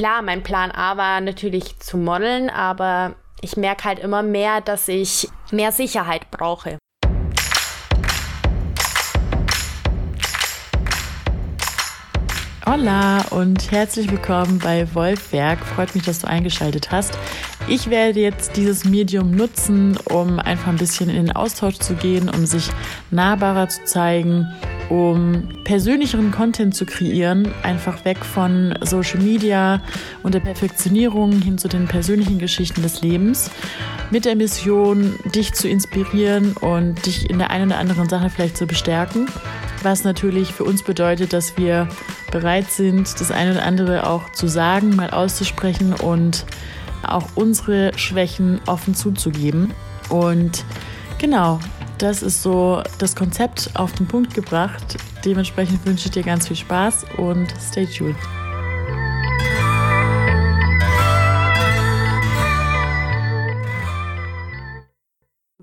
klar, mein Plan A war natürlich zu modeln, aber ich merke halt immer mehr, dass ich mehr Sicherheit brauche. Hola und herzlich willkommen bei Wolfwerk. Freut mich, dass du eingeschaltet hast. Ich werde jetzt dieses Medium nutzen, um einfach ein bisschen in den Austausch zu gehen, um sich nahbarer zu zeigen, um persönlicheren Content zu kreieren, einfach weg von Social Media und der Perfektionierung hin zu den persönlichen Geschichten des Lebens, mit der Mission, dich zu inspirieren und dich in der einen oder anderen Sache vielleicht zu bestärken. Was natürlich für uns bedeutet, dass wir bereit sind, das eine oder andere auch zu sagen, mal auszusprechen und auch unsere Schwächen offen zuzugeben. Und genau, das ist so das Konzept auf den Punkt gebracht. Dementsprechend wünsche ich dir ganz viel Spaß und stay tuned.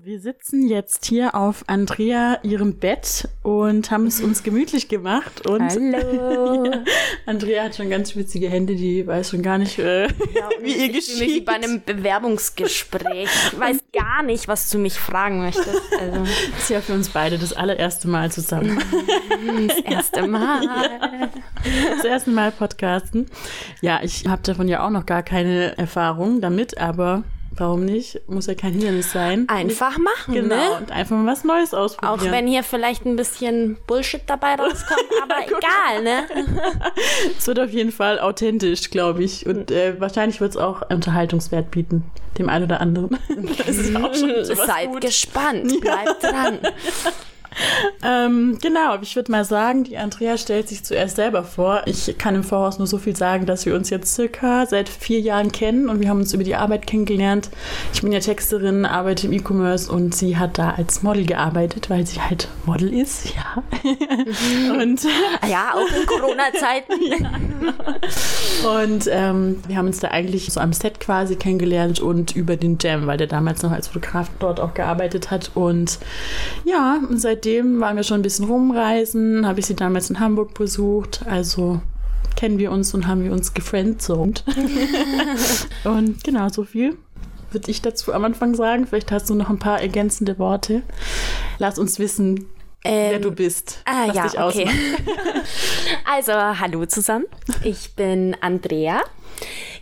Wir sitzen jetzt hier auf Andrea ihrem Bett und haben es uns gemütlich gemacht. Und Hallo. ja, Andrea hat schon ganz schwitzige Hände, die weiß schon gar nicht, äh, Ja, wie ihr mich wie geschieht. bei einem Bewerbungsgespräch. Ich weiß gar nicht, was du mich fragen möchtest. Also, Das ist ja für uns beide das allererste Mal zusammen. das erste Mal. Das erste Mal podcasten. Ja, ich habe davon ja auch noch gar keine Erfahrung damit, aber warum nicht? Muss ja kein Hindernis sein. Einfach machen, Genau, ne? und einfach mal was Neues Auch ausprobieren. wenn hier vielleicht ein bisschen Bullshit dabei rauskommt, aber egal, ne? Es wird auf jeden Fall authentisch, glaube ich. Und äh, wahrscheinlich wird es auch Unterhaltungswert bieten, dem einen oder anderen. das ist auch schon Seid gut. gespannt, bleibt dran. Ähm, genau, ich würde mal sagen, die Andrea stellt sich zuerst selber vor. Ich kann im Voraus nur so viel sagen, dass wir uns jetzt circa seit vier Jahren kennen und wir haben uns über die Arbeit kennengelernt. Ich bin ja Texterin, arbeite im E-Commerce und sie hat da als Model gearbeitet, weil sie halt Model ist, ja. und Ja, auch in Corona-Zeiten. Und ähm, wir haben uns da eigentlich so am Set quasi kennengelernt und über den Jam, weil der damals noch als Fotograf dort auch gearbeitet hat. Und ja, und seitdem waren wir schon ein bisschen rumreisen, habe ich sie damals in Hamburg besucht. Also kennen wir uns und haben wir uns gefriendzoned. und genau, so viel würde ich dazu am Anfang sagen. Vielleicht hast du noch ein paar ergänzende Worte. Lass uns wissen, wer Ähm, du bist, Ah, was ja, dich okay. Also, hallo zusammen. Ich bin Andrea,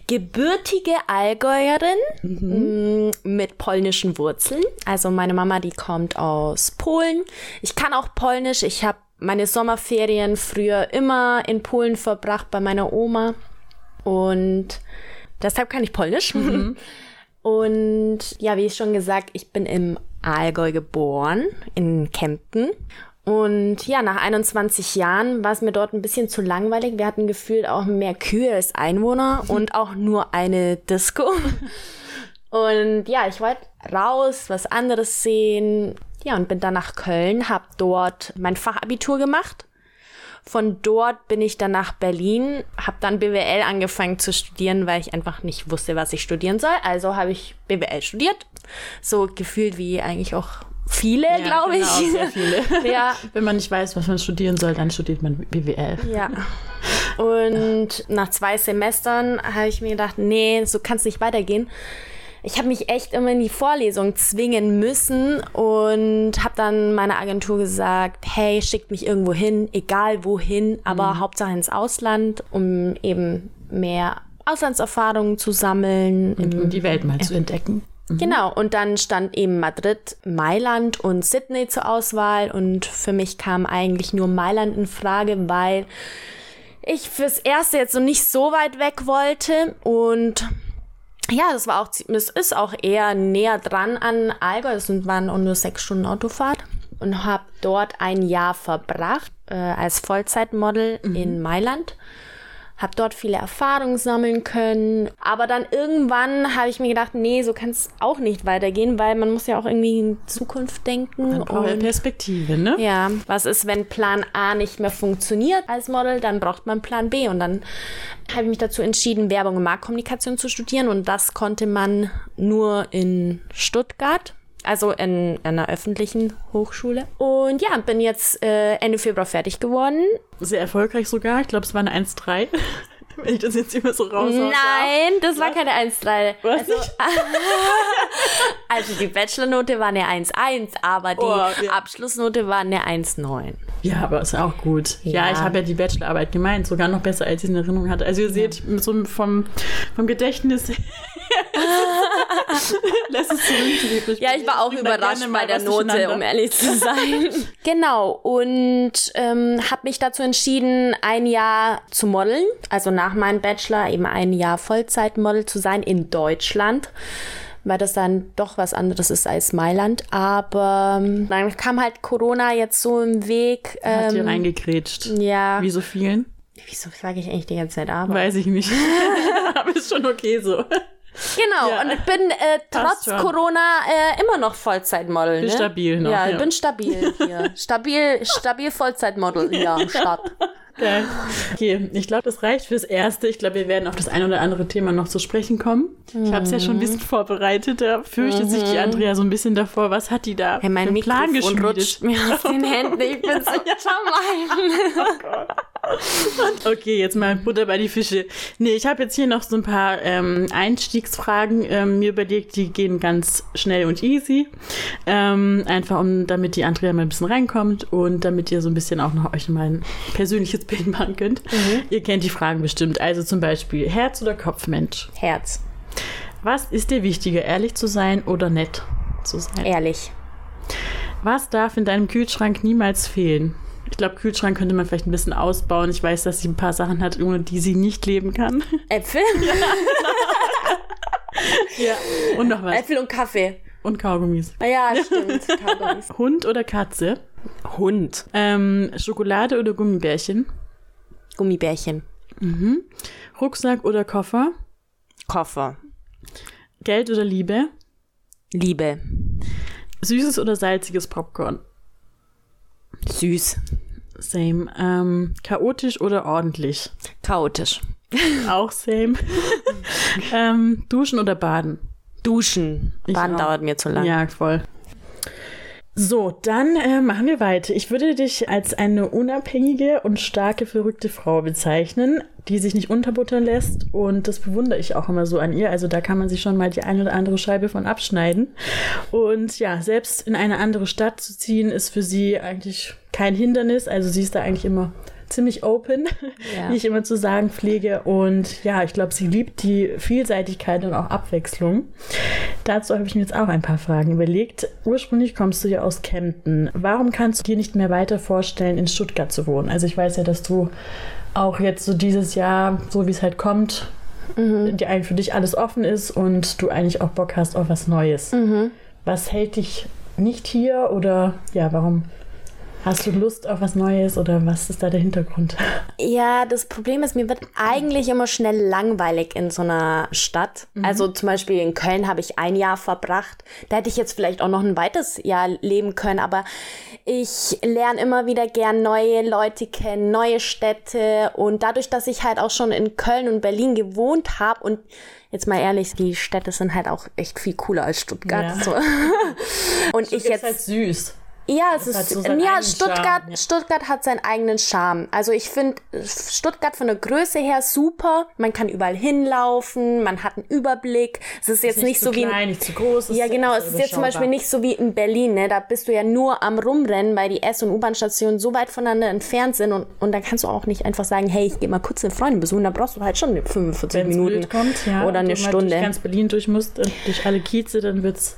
gebürtige Allgäuerin Mhm. m, mit polnischen Wurzeln. Also meine Mama, die kommt aus Polen. Ich kann auch Polnisch. Ich habe meine Sommerferien früher immer in Polen verbracht bei meiner Oma. Und deshalb kann ich Polnisch. Mhm. Und ja, wie ich schon gesagt, ich bin im Allgäu geboren, in Kempten. Und ja, nach 21 Jahren war es mir dort ein bisschen zu langweilig. Wir hatten gefühlt auch mehr Kühe als Einwohner und auch nur eine Disco. Und ja, ich wollte raus, was anderes sehen. Ja, und bin dann nach Köln, habe dort mein Fachabitur gemacht. Von dort bin ich dann nach Berlin, habe dann BWL angefangen zu studieren, weil ich einfach nicht wusste, was ich studieren soll. Also habe ich BWL studiert. So gefühlt wie eigentlich auch viele, Ja, glaube genau, ich. sehr viele. ja, Wenn man nicht weiß, was man studieren soll, dann studiert man BWL. ja. Und nach zwei Semestern habe ich mir gedacht, nee, so kann es nicht weitergehen. Ich habe mich echt immer in die Vorlesung zwingen müssen und habe dann meiner Agentur gesagt, hey, schickt mich irgendwo hin, egal wohin, aber Hauptsache ins Ausland, um eben mehr Auslandserfahrungen zu sammeln. um die Welt mal zu entdecken. Genau, und dann stand eben Madrid, Mailand und Sydney zur Auswahl. Und für mich kam eigentlich nur Mailand in Frage, weil ich fürs Erste jetzt so nicht so weit weg wollte. Und ja, das war auch, es ist auch eher näher dran an Allgäu, sind- waren auch nur sechs Stunden Autofahrt. Und habe dort ein Jahr verbracht äh, als Vollzeitmodel in Mailand. Habe dort viele Erfahrungen sammeln können. Aber dann irgendwann habe ich mir gedacht, nee, so kann es auch nicht weitergehen, weil man muss ja auch irgendwie in Zukunft denken. Man braucht und Perspektive, ne? ja, was ist, wenn Plan A nicht mehr funktioniert als Model, dann braucht man Plan B. Und dann habe ich mich dazu entschieden, Werbung und Marktkommunikation zu studieren. Und das konnte man nur in Stuttgart. Also in einer öffentlichen Hochschule. Und ja, bin jetzt äh, Ende Februar fertig geworden. Sehr erfolgreich sogar. Ich glaube, es war eine 1-3. Wenn ich das jetzt immer so raus. Nein, das war keine 1,3. Was Also, also die Bachelornote war eine 1,1, aber die Oh, ja. Abschlussnote war eine 1,9. Ja, aber ist auch gut. Ja, Ja. ich habe ja die Bachelorarbeit gemeint, sogar noch besser, als ich in Erinnerung hatte. Also ihr seht, so vom, vom Gedächtnis lässt es zurück. Ja, ich war auch überrascht bei der Note, um ehrlich zu sein. genau, und ähm, habe mich dazu entschieden, ein Jahr zu modeln, also nach meinem Bachelor eben ein Jahr Vollzeitmodel zu sein in Deutschland, weil das dann doch was anderes ist als Mailand. Aber ähm, dann kam halt Corona jetzt so im Weg. Hat hier Ähm, reingekrätscht. ja, Wie so vielen? wieso sage ich eigentlich die ganze Zeit aber? Weiß ich nicht. aber ist schon okay so. Genau, Ja. und ich bin äh, trotz. Corona äh, immer noch Vollzeitmodel. Bist ne? stabil noch, Ja, ich ja. bin stabil hier. stabil, stabil Vollzeitmodel hier am Start. Geil. Okay, ich glaube, das reicht fürs Erste. Ich glaube, wir werden auf das ein oder andere Thema noch zu sprechen kommen. Ich habe es ja schon ein bisschen vorbereitet. Da fürchtet sich die Andrea so ein bisschen davor. Was hat die da Hey, mein Plan Mikrofon geschmiedet? rutscht mir aus den Händen. Ich bin so gemein. Okay, jetzt mal Butter bei die Fische. Nee, ich habe jetzt hier noch so ein paar ähm, Einstiegsfragen ähm, mir überlegt, die gehen ganz schnell und easy. Ähm, einfach um, damit die Andrea mal ein bisschen reinkommt und damit ihr so ein bisschen auch noch euch mal ein persönliches Bild machen könnt. Ihr kennt die Fragen bestimmt. Also zum Beispiel Herz oder Kopfmensch. Herz, Was ist dir wichtiger, ehrlich zu sein oder nett zu sein? ehrlich. Was darf in deinem Kühlschrank niemals fehlen? Ich glaube, Kühlschrank könnte man vielleicht ein bisschen ausbauen. Ich weiß, dass sie ein paar Sachen hat, ohne die sie nicht leben kann. Äpfel? Ja. Und noch was. Äpfel und Kaffee. Und Kaugummis. Ah Ja, stimmt. Kaugummis. Hund oder Katze? Hund. Ähm, Schokolade oder Gummibärchen? Gummibärchen. Rucksack oder Koffer? Koffer. Geld oder Liebe? Liebe. Süßes oder salziges Popcorn? Süß. Same. Ähm, chaotisch oder ordentlich? Chaotisch. Auch same. ähm, duschen oder baden? Duschen. Baden dauert mir zu lang. Ja, voll. So, dann äh, machen wir weiter. Ich würde dich als eine unabhängige und starke, verrückte Frau bezeichnen, die sich nicht unterbuttern lässt. Und das bewundere ich auch immer so an ihr. Also da kann man sich schon mal die eine oder andere Scheibe von abschneiden. Und ja, selbst in eine andere Stadt zu ziehen, ist für sie eigentlich kein Hindernis. Also sie ist da eigentlich immer ziemlich open, Ja. wie ich immer zu sagen pflege. Und ja, ich glaube, sie liebt die Vielseitigkeit und auch Abwechslung. Dazu habe ich mir jetzt auch ein paar Fragen überlegt. Ursprünglich kommst du ja aus Kempten. Warum kannst du dir nicht mehr weiter vorstellen, in Stuttgart zu wohnen? Also ich weiß ja, dass du auch jetzt so dieses Jahr, so wie es halt kommt, die eigentlich für dich alles offen ist und du eigentlich auch Bock hast auf was Neues. Was hält dich nicht hier oder ja, warum hast du Lust auf was Neues oder was ist da der Hintergrund? Ja, das Problem ist, mir wird eigentlich immer schnell langweilig in so einer Stadt. Also zum Beispiel in Köln habe ich ein Jahr verbracht. Da hätte ich jetzt vielleicht auch noch ein weiteres Jahr leben können, aber ich lerne immer wieder gern neue Leute kennen, neue Städte und dadurch, dass ich halt auch schon in Köln und Berlin gewohnt habe und jetzt mal ehrlich, die Städte sind halt auch echt viel cooler als Stuttgart. Ja. So. und ich jetzt halt süß. Ja, es hat ist, so ja, Stuttgart, Charme, ja. Stuttgart hat seinen eigenen Charme. Also ich finde Stuttgart von der Größe her super. Man kann überall hinlaufen, man hat einen Überblick. Es ist jetzt nicht, zu so wie klein, nicht zu groß. ja, ist genau. Es ist jetzt zum Beispiel nicht so wie in Berlin, ne? Da bist du ja nur am Rumrennen, weil die S- und U-Bahn-Stationen so weit voneinander entfernt sind und, und da kannst du auch nicht einfach sagen, hey, ich gehe mal kurz eine Freundin besuchen. Da brauchst du halt schon 45 Wenn's Minuten kommt, ja, oder eine du Stunde. durch ganz Berlin durch musst und durch alle Kieze, dann wird's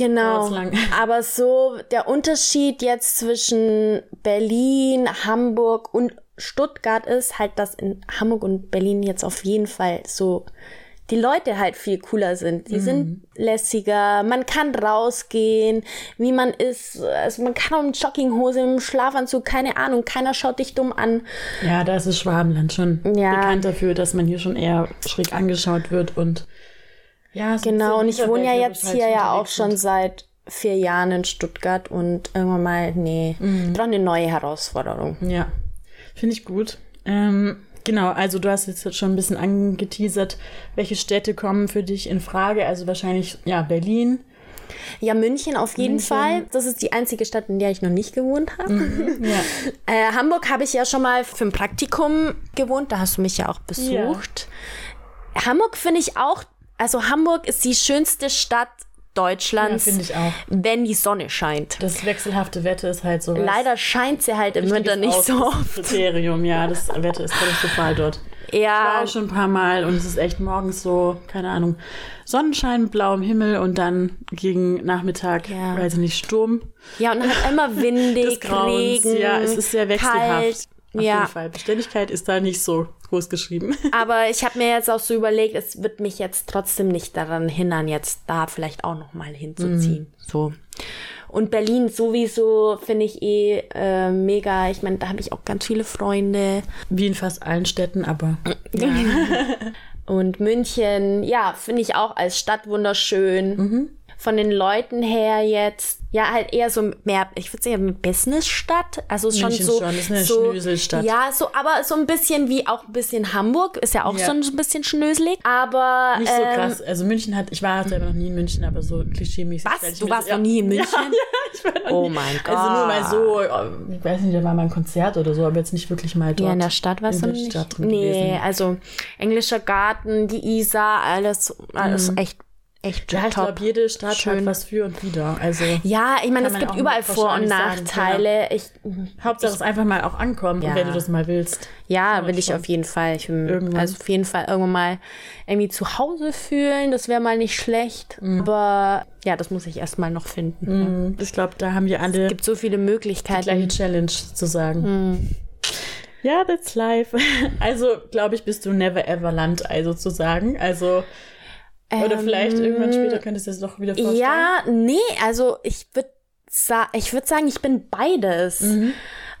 Genau. Aber so der Unterschied jetzt zwischen Berlin, Hamburg und Stuttgart ist halt, dass in Hamburg und Berlin jetzt auf jeden Fall so die Leute halt viel cooler sind. Die sind lässiger, man kann rausgehen, wie man ist. Also man kann auch in Jogginghose, im Schlafanzug, keine Ahnung, keiner schaut dich dumm an. Ja, da ist das Schwabenland schon Ja. bekannt dafür, dass man hier schon eher schräg angeschaut wird und ja, so Genau, und ich wohne ja jetzt halt hier ja auch schon seit vier Jahren in Stuttgart und irgendwann mal, nee, ich brauche eine neue Herausforderung. Ja, finde ich gut. Ähm, genau, also du hast jetzt schon ein bisschen angeteasert, welche Städte kommen für dich in Frage. Also wahrscheinlich, ja, Berlin, Ja, München auf jeden München. Fall. Das ist die einzige Stadt, in der ich noch nicht gewohnt habe. Ja. Äh, Hamburg habe ich ja schon mal für ein Praktikum gewohnt. Da hast du mich ja auch besucht. Hamburg finde ich auch, also Hamburg ist die schönste Stadt Deutschlands, Ja, ich auch. wenn die Sonne scheint. Das wechselhafte Wetter ist halt so. Leider scheint sie halt im Winter nicht so oft. Kriterium, ja, das Wetter ist katastrophal dort. Ich war Ja, auch schon ein paar Mal und es ist echt morgens so, keine Ahnung, Sonnenschein, blauem Himmel und dann gegen Nachmittag, Ja. weiß ich nicht, Sturm. ja, und halt immer windig. Regen, Ja, es ist sehr wechselhaft. kalt. Auf ja, jeden Fall. Beständigkeit ist da nicht so groß geschrieben. aber ich habe mir jetzt auch so überlegt, es wird mich jetzt trotzdem nicht daran hindern, jetzt da vielleicht auch noch mal hinzuziehen. Mhm. So. Und Berlin sowieso finde ich eh äh, mega. Ich meine, da habe ich auch ganz viele Freunde. Wie in fast allen Städten, aber Und München, ja, finde ich auch als Stadt wunderschön. Mhm. Von den Leuten her jetzt, ja, halt eher so mehr, ich würde sagen, Businessstadt. Also ist schon München so. schon, ist eine so, Schnöselstadt. Ja, so, aber so ein bisschen wie auch ein bisschen Hamburg, ist ja auch Ja. so ein bisschen schnöselig. Aber. nicht so ähm, krass. Also München hat, ich war selber noch nie in München, aber so klischeemäßig. Was? Du warst so- noch nie in München? Ja, ja, ich war noch Oh nie. mein Also nur mal Gott. so, ich weiß nicht, da war mal ein Konzert oder so, aber jetzt nicht wirklich mal dort. Ja, in der Stadt warst in du der nicht. Stadt drin nee, gewesen. also englischer Garten, die Isar, alles, alles echt, echt Mhm. Ja, ich top. glaube, jede Stadt Schön. hat was für und wider. Also Ja, ich meine, es gibt überall Vor- und sagen, Nachteile. Ich, Hauptsache es einfach mal auch ankommen, Ja. wenn du das mal willst. ja, will ich auf jeden Fall. Ich will Irgendwann. also auf jeden Fall irgendwann mal irgendwie zu Hause fühlen. Das wäre mal nicht schlecht. Mhm. Aber ja, das muss ich erstmal noch finden. Ich glaube, da haben wir alle Es gibt so viele die Möglichkeiten. gleiche Challenge zu sagen. Hm. Ja, that's life. Also, glaube ich, bist du never ever Landei sozusagen. Also, oder vielleicht irgendwann später könntest du es doch wieder vorstellen. Ähm, Ja, nee, also ich würde sa ich würd sagen, ich bin beides. Mhm.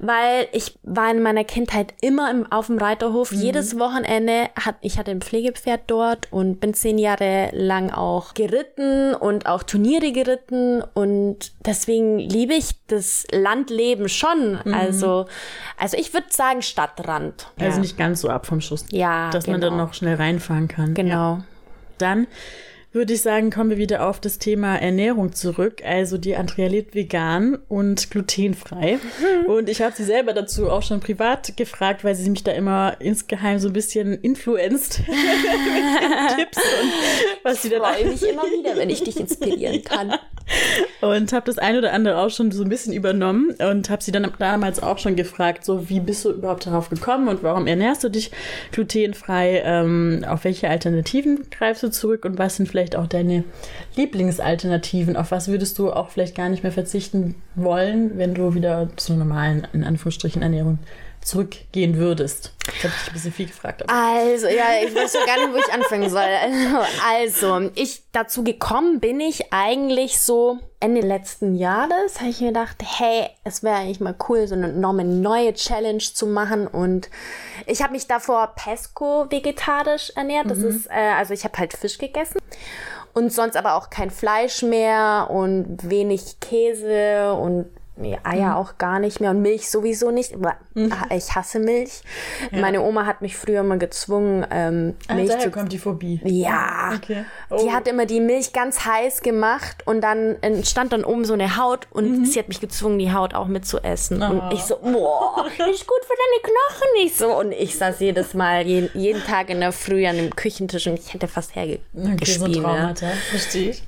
Weil ich war in meiner Kindheit immer im, auf dem Reiterhof. Mhm. Jedes Wochenende hat, ich hatte ein Pflegepferd dort und bin zehn Jahre lang auch geritten und auch Turniere geritten. Und deswegen liebe ich das Landleben schon. Also, also ich würde sagen Stadtrand. Mhm. Also ja. nicht ganz so ab vom Schuss. Ja, Dass man dann genau. noch schnell reinfahren kann. Genau. Ja. Dann würde ich sagen, kommen wir wieder auf das Thema Ernährung zurück. Also die Andrea lebt vegan und glutenfrei. Und ich habe sie selber dazu auch schon privat gefragt, weil sie mich da immer insgeheim so ein bisschen influenzt mit Tipps und was sie dann freue mich immer wieder, wenn ich dich inspirieren kann. und habe das ein oder andere auch schon so ein bisschen übernommen und habe sie dann damals auch schon gefragt, so wie bist du überhaupt darauf gekommen und warum ernährst du dich glutenfrei? Ähm, auf welche Alternativen greifst du zurück und was sind vielleicht auch deine Lieblingsalternativen? Auf was würdest du auch vielleicht gar nicht mehr verzichten wollen, wenn du wieder zur normalen, in Anführungsstrichen, Ernährung zurückgehen würdest? Jetzt habe ich dich ein bisschen viel gefragt. Also, ja, ich weiß ja gar nicht, wo ich anfangen soll. Also, ich dazu gekommen bin ich eigentlich so Ende letzten Jahres, habe ich mir gedacht, hey, es wäre eigentlich mal cool, so eine, eine neue Challenge zu machen. Und ich habe mich davor Pesco vegetarisch ernährt. Das ist, äh, also ich habe halt Fisch gegessen. Und sonst aber auch kein Fleisch mehr und wenig Käse und nee, Eier auch gar nicht mehr und Milch sowieso nicht. Aber, ah, Ich hasse Milch. Meine Oma hat mich früher mal gezwungen, ähm, ah, Milch daher zu kommt die Phobie. ja. Okay. Die Oh. hat immer die Milch ganz heiß gemacht und dann entstand dann oben so eine Haut und sie hat mich gezwungen, die Haut auch mitzuessen. Und Oh. ich so, boah, ist gut für deine Knochen nicht so. Und ich saß jedes Mal, jeden, jeden Tag in der Früh an dem Küchentisch und ich hätte fast Okay, so hergespielt. ne? Traumata, verstehe ich.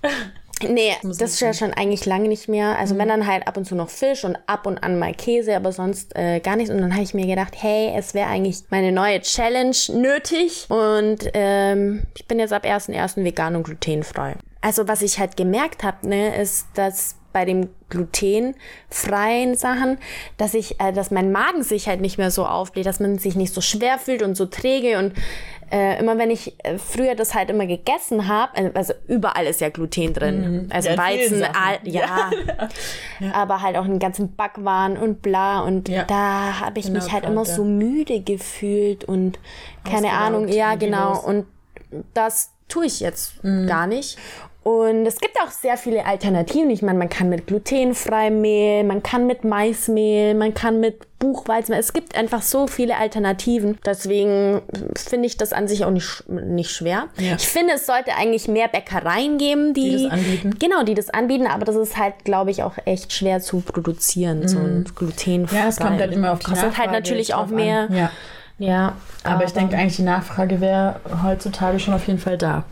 Nee, das ist ja schon eigentlich lange nicht mehr. Also wenn dann halt ab und zu noch Fisch und ab und an mal Käse, aber sonst äh, gar nichts. Und dann habe ich mir gedacht, hey, es wäre eigentlich meine neue Challenge nötig. Und ähm, ich bin jetzt ab 1.1. vegan und glutenfrei. Also was ich halt gemerkt habe, ne, ist, dass bei dem glutenfreien Sachen, dass ich, äh, dass mein Magen sich halt nicht mehr so aufbläht, dass man sich nicht so schwer fühlt und so träge. Und äh, immer wenn ich äh, früher das halt immer gegessen habe, also überall ist ja Gluten drin, also Ja, Weizen, Sachen. all, ja, aber halt auch in den ganzen Backwaren und bla. Und Ja. da habe ich Genau, mich halt Kraut, immer ja. so müde gefühlt und keine Ahnung, ja genau. und das tue ich jetzt Mhm. gar nicht Und es gibt auch sehr viele Alternativen. Ich meine, man kann mit glutenfreiem Mehl, man kann mit Maismehl, man kann mit Buchweizenmehl. Es gibt einfach so viele Alternativen. Deswegen finde ich das an sich auch nicht, nicht schwer. Ja. Ich finde, es sollte eigentlich mehr Bäckereien geben, die, Die das anbieten. Genau, die das anbieten. Aber das ist halt, glaube ich, auch echt schwer zu produzieren. So ein glutenfrei. Ja, es kommt dann immer auf die Kostet Nachfrage halt natürlich auch mehr. Ja. Ja, Aber, ich denke eigentlich, die Nachfrage wäre heutzutage schon auf jeden Fall da.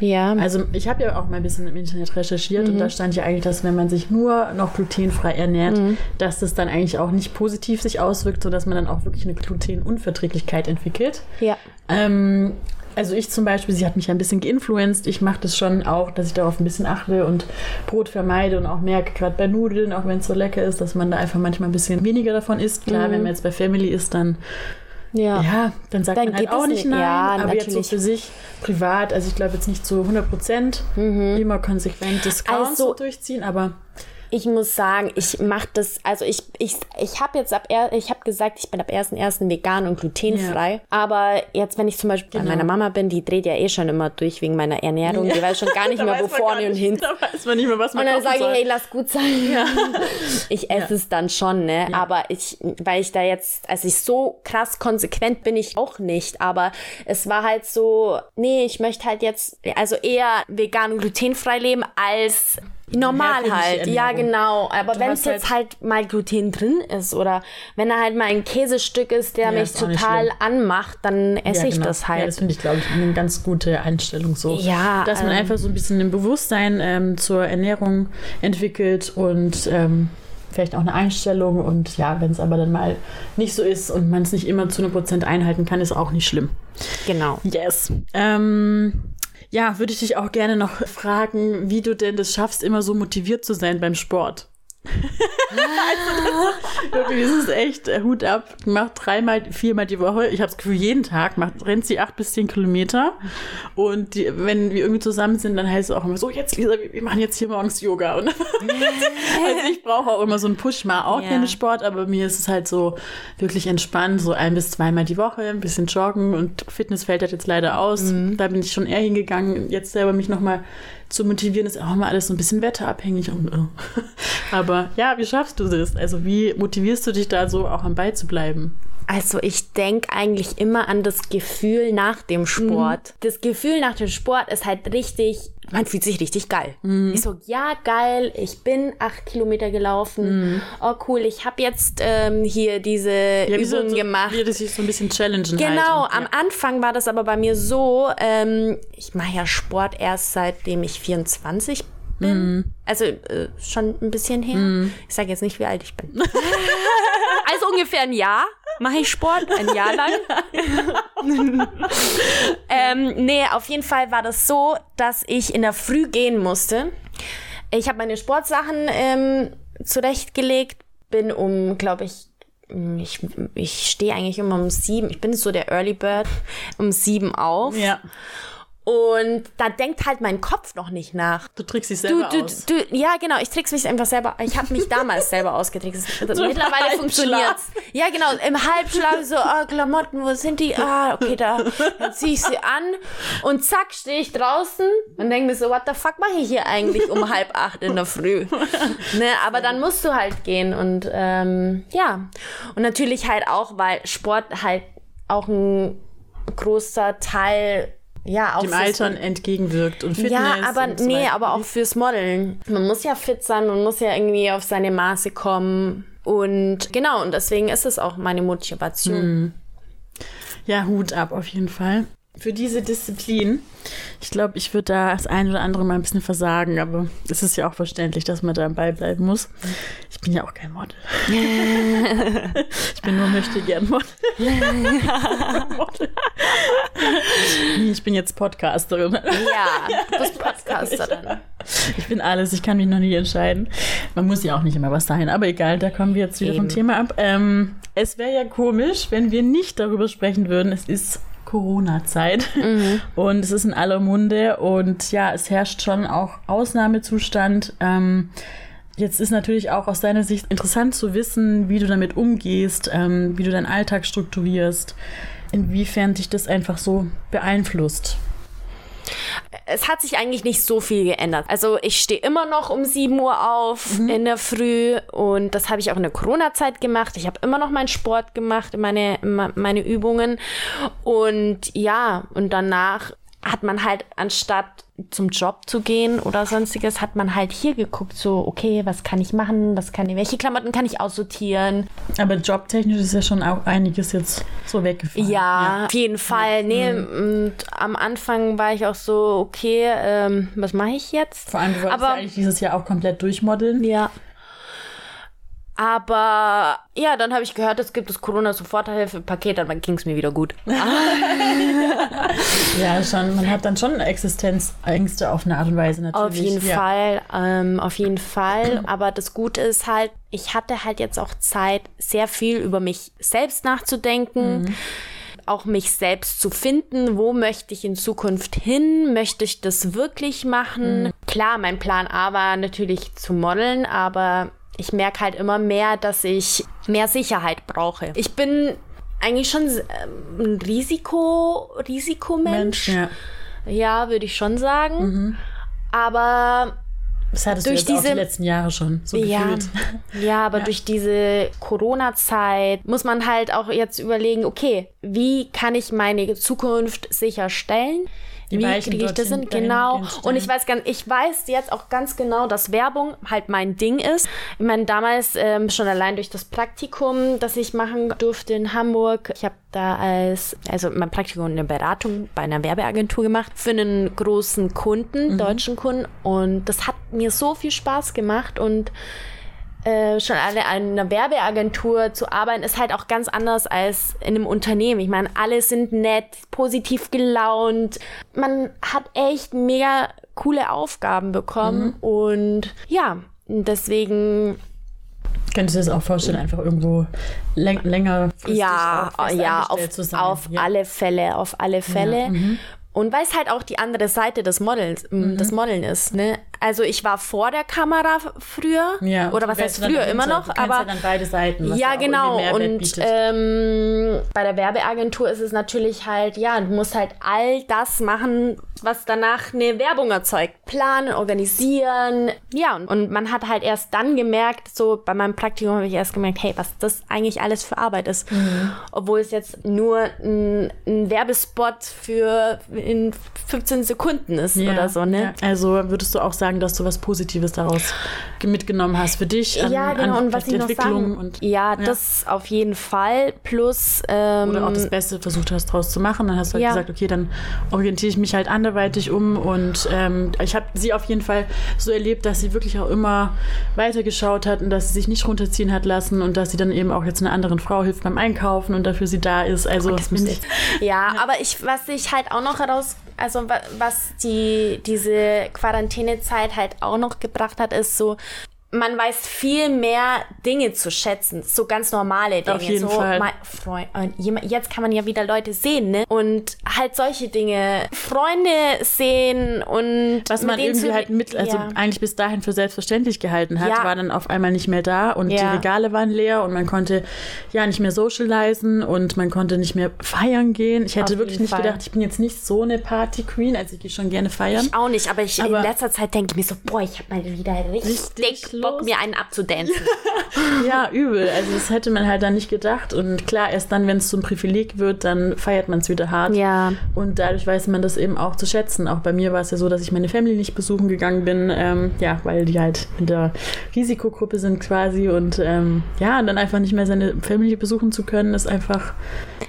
ja. Also ich habe ja auch mal ein bisschen im Internet recherchiert und da stand ja eigentlich, dass wenn man sich nur noch glutenfrei ernährt, dass das dann eigentlich auch nicht positiv sich auswirkt, sodass man dann auch wirklich eine Glutenunverträglichkeit entwickelt. ja. Ähm, also ich zum Beispiel, sie hat mich ja ein bisschen geinfluenced. Ich mache das schon auch, dass ich darauf ein bisschen achte und Brot vermeide und auch merke, gerade bei Nudeln, auch wenn es so lecker ist, dass man da einfach manchmal ein bisschen weniger davon isst. Klar, wenn man jetzt bei Family ist, dann Ja. ja, dann sagt Dann man halt auch nicht nein. Ja, aber jetzt so natürlich. für sich privat, also ich glaube jetzt nicht zu 100 Prozent immer konsequent das Kauen Also- so durchziehen, aber Ich muss sagen, ich mache das, also ich, ich, ich habe jetzt ab, er, ich habe gesagt, ich bin ab 1.1. vegan und glutenfrei. Aber jetzt, wenn ich zum Beispiel bei Genau. meiner Mama bin, die dreht ja eh schon immer durch wegen meiner Ernährung. Die weiß schon gar nicht mehr, wo vorne und hinten. Da weiß man nicht mehr, was man Und dann sage ich, hey, lass gut sein. Ich esse es dann schon, ne? Aber ich, weil ich da jetzt, also ich so krass konsequent bin ich auch nicht. Aber es war halt so, nee, ich möchte halt jetzt, also eher vegan und glutenfrei leben als normal halt. Ja, genau. Aber wenn es jetzt halt mal Gluten drin ist oder wenn da halt mal ein Käsestück ist, der Ja, mich ist total anmacht, dann esse Ja, ich genau. das halt. Ja, das finde ich, glaube ich, eine ganz gute Einstellung so. Ja, Dass man ähm, einfach so ein bisschen ein Bewusstsein ähm, zur Ernährung entwickelt und ähm, vielleicht auch eine Einstellung. Und ja, wenn es aber dann mal nicht so ist und man es nicht immer zu 100% einhalten kann, ist auch nicht schlimm. genau. Yes. Ähm, ja, würde ich dich auch gerne noch fragen, wie du denn das schaffst, immer so motiviert zu sein beim Sport. also das, das ist echt äh, Hut ab. Macht dreimal, viermal die Woche. Ich habe das Gefühl, jeden Tag macht, rennt sie acht bis zehn Kilometer. Und die, wenn wir irgendwie zusammen sind, dann heißt es auch immer so, jetzt Lisa, wir wir machen jetzt hier morgens Yoga. Und also ich brauche auch immer so einen Push, mal auch Ja. gerne Sport, aber mir ist es halt so wirklich entspannt, so ein bis zweimal die Woche, ein bisschen joggen und Fitness fällt halt jetzt leider aus. Mhm. Da bin ich schon eher hingegangen. Jetzt selber mich nochmal zu motivieren, ist auch immer alles so ein bisschen wetterabhängig. Und, äh. Aber ja, wie schaffst du das? Also wie motivierst du dich da so auch am Ball zu bleiben? Also ich denke eigentlich immer an das Gefühl nach dem Sport. Das Gefühl nach dem Sport ist halt richtig, man fühlt sich richtig geil. Ich so, ja geil, ich bin acht Kilometer gelaufen. Oh cool, ich habe jetzt ähm, hier diese Ja, wie so, gemacht. Wie das sich so ein bisschen challengen Genau, halt. Und, am Anfang war das aber bei mir so, ähm, ich mache ja Sport erst seitdem ich 24 bin. Also äh, schon ein bisschen her. Ich sage jetzt nicht, wie alt ich bin. also ungefähr ein Jahr mache ich Sport, ein Jahr lang. ähm, nee, auf jeden Fall war das so, dass ich in der Früh gehen musste. Ich habe meine Sportsachen ähm, zurechtgelegt, bin um, glaube ich, ich, ich stehe eigentlich immer um sieben. Ich bin so der Early Bird um sieben auf. Ja, Und da denkt halt mein Kopf noch nicht nach. du trickst dich Du, selber du, aus. du, ja, genau, ich trick's mich einfach selber. Ich habe mich damals selber ausgetrickst. im Mittlerweile Halbschlaf. funktioniert's. Ja, genau, im Halbschlaf so, ah, Klamotten, wo sind die? Ah, okay, da. Dann zieh ich sie an und zack, stehe ich draußen und denke mir so, what the fuck mache ich hier eigentlich um halb acht in der Früh? ne, aber dann musst du halt gehen und ähm, ja. Und natürlich halt auch, weil Sport halt auch ein großer Teil ja, auch dem Altern entgegenwirkt und Fitness. ja, aber so nee, weiter. aber auch fürs Modeln. Man muss ja fit sein, man muss ja irgendwie auf seine Maße kommen. Und genau, und deswegen ist es auch meine Motivation. Ja, Hut ab auf jeden Fall. Für diese Disziplin. Ich glaube, ich würde da das ein oder andere mal ein bisschen versagen, aber es ist ja auch verständlich, dass man da am Ball bleiben muss. Ich bin ja auch kein Model. ich bin nur möchte gern Model. Model. ich bin jetzt Podcasterin. Ja, du bist Podcasterin. Ich bin alles, ich kann mich noch nie entscheiden. Man muss ja auch nicht immer was sein, aber egal, da kommen wir jetzt wieder vom Eben. Thema ab. Ähm, es wäre ja komisch, wenn wir nicht darüber sprechen würden. Es ist Corona-Zeit und es ist in aller Munde und ja, es herrscht schon auch Ausnahmezustand. Ähm, Jetzt ist natürlich auch aus deiner Sicht interessant zu wissen, wie du damit umgehst, ähm, wie du deinen Alltag strukturierst, inwiefern dich das einfach so beeinflusst. Es hat sich eigentlich nicht so viel geändert. Also ich stehe immer noch um 7 Uhr auf mhm. in der Früh und das habe ich auch in der Corona-Zeit gemacht. Ich habe immer noch meinen Sport gemacht, meine, meine Übungen und ja, und danach hat man halt anstatt zum Job zu gehen oder sonstiges, hat man halt hier geguckt, so, okay, was kann ich machen, was kann ich, welche Klamotten kann ich aussortieren. Aber jobtechnisch ist ja schon auch einiges jetzt so weggefallen. Ja, ja. auf jeden Fall. Nee, mhm. und am Anfang war ich auch so, okay, ähm, was mache ich jetzt? Vor allem, du wolltest Aber, ja eigentlich dieses Jahr auch komplett durchmodeln. Ja. Aber ja, dann habe ich gehört, es gibt das Corona-Soforthilfe-Paket, dann ging es mir wieder gut. ja, schon. Man hat dann schon Existenzängste auf eine Art und Weise natürlich. Auf jeden ja. Fall, ähm, auf jeden Fall. Aber das Gute ist halt, ich hatte halt jetzt auch Zeit, sehr viel über mich selbst nachzudenken. Mhm auch mich selbst zu finden. Wo möchte ich in Zukunft hin? Möchte ich das wirklich machen? Mhm. Klar, mein Plan A war natürlich zu modeln, aber ich merke halt immer mehr, dass ich mehr Sicherheit brauche. Ich bin eigentlich schon ähm, ein Risiko, Risikomensch. Mensch, ja. ja würde ich schon sagen. Mhm. Aber das hattest durch du jetzt diese, auch die letzten Jahre schon so ja, gefühlt. Ja, aber ja. durch diese Corona-Zeit muss man halt auch jetzt überlegen, okay, wie kann ich meine Zukunft sicherstellen? Die wie kriege ich das hin? Genau. Und ich weiß ganz, ich weiß jetzt auch ganz genau, dass Werbung halt mein Ding ist. Ich meine, damals ähm, schon allein durch das Praktikum, das ich machen durfte in Hamburg. Ich habe da als, also mein Praktikum eine Beratung bei einer Werbeagentur gemacht für einen großen Kunden, mhm. deutschen Kunden. Und das hat mir so viel Spaß gemacht und äh, schon alle an einer Werbeagentur zu arbeiten, ist halt auch ganz anders als in einem Unternehmen. Ich meine, alle sind nett, positiv gelaunt. Man hat echt mega coole Aufgaben bekommen mhm. und ja, deswegen Könntest du dir das auch vorstellen, einfach irgendwo läng länger ja, ja, auf, zu sein? auf ja. alle Fälle, auf alle Fälle. Ja, mhm. Und weil es halt auch die andere Seite des Models, mhm. des Modeln ist, ne? Also ich war vor der Kamera früher. Ja, oder was heißt früher immer noch, aber ja dann beide Seiten. ja, genau. Und ähm, bei der Werbeagentur ist es natürlich halt, ja, du musst halt all das machen, was danach eine Werbung erzeugt. Planen, organisieren. Ja, und, und man hat halt erst dann gemerkt, so bei meinem Praktikum habe ich erst gemerkt, hey, was das eigentlich alles für Arbeit ist. Mhm. Obwohl es jetzt nur ein, ein, Werbespot für in 15 Sekunden ist ja, oder so, ne? Ja. Also würdest du auch sagen, sagen, dass du was Positives daraus mitgenommen hast für dich. An, ja, genau. und was ich noch sagen, und, ja, ja, das auf jeden Fall. Plus ähm, oder auch das Beste versucht hast daraus zu machen. Dann hast du halt ja. gesagt, okay, dann orientiere ich mich halt anderweitig um und ähm, ich habe sie auf jeden Fall so erlebt, dass sie wirklich auch immer weitergeschaut hat und dass sie sich nicht runterziehen hat lassen und dass sie dann eben auch jetzt einer anderen Frau hilft beim Einkaufen und dafür sie da ist. Also oh, ich, ja, ja, aber ich, was ich halt auch noch heraus also was die, diese Quarantänezeit halt auch noch gebracht hat, ist so, man weiß viel mehr Dinge zu schätzen, so ganz normale Dinge. Auf jeden so, Fall. Mein, Freund, jetzt kann man ja wieder Leute sehen, ne? Und halt solche Dinge, Freunde sehen und was man irgendwie halt mit, also ja. eigentlich bis dahin für selbstverständlich gehalten hat, ja. war dann auf einmal nicht mehr da und ja. die Regale waren leer und man konnte ja nicht mehr socialisen und man konnte nicht mehr feiern gehen. Ich hätte auf wirklich nicht Fall. gedacht, ich bin jetzt nicht so eine Party Queen, also ich gehe schon gerne feiern. Ich auch nicht, aber ich aber in letzter Zeit denke ich mir so, boah, ich habe mal wieder richtig, richtig Bock, mir einen abzudancen. ja, übel. Also das hätte man halt dann nicht gedacht. Und klar, erst dann, wenn es zum Privileg wird, dann feiert man es wieder hart. Ja. Und dadurch weiß man das eben auch zu schätzen. Auch bei mir war es ja so, dass ich meine Family nicht besuchen gegangen bin. Ähm, ja, weil die halt in der Risikogruppe sind quasi. Und ähm, ja, und dann einfach nicht mehr seine Family besuchen zu können, ist einfach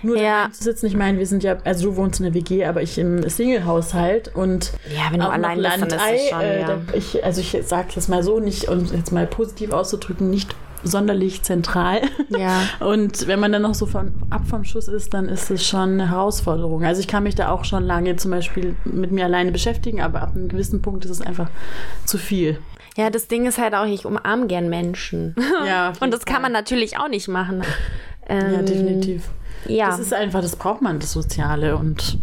nur ja. zu sitzen. Ich meine, wir sind ja, also du wohnst in der WG, aber ich im Single-Haushalt und ja, wenn du allein bist, dann ist es schon, äh, ja. ich, also ich sage jetzt mal so nicht und jetzt mal positiv auszudrücken, nicht sonderlich zentral. Ja. Und wenn man dann noch so von, ab vom Schuss ist, dann ist es schon eine Herausforderung. Also ich kann mich da auch schon lange zum Beispiel mit mir alleine beschäftigen, aber ab einem gewissen Punkt ist es einfach zu viel. Ja, das Ding ist halt auch, ich umarme gern Menschen. Ja. Und das kann man natürlich auch nicht machen. Ähm, ja, definitiv. Ja. Das ist einfach, das braucht man, das Soziale und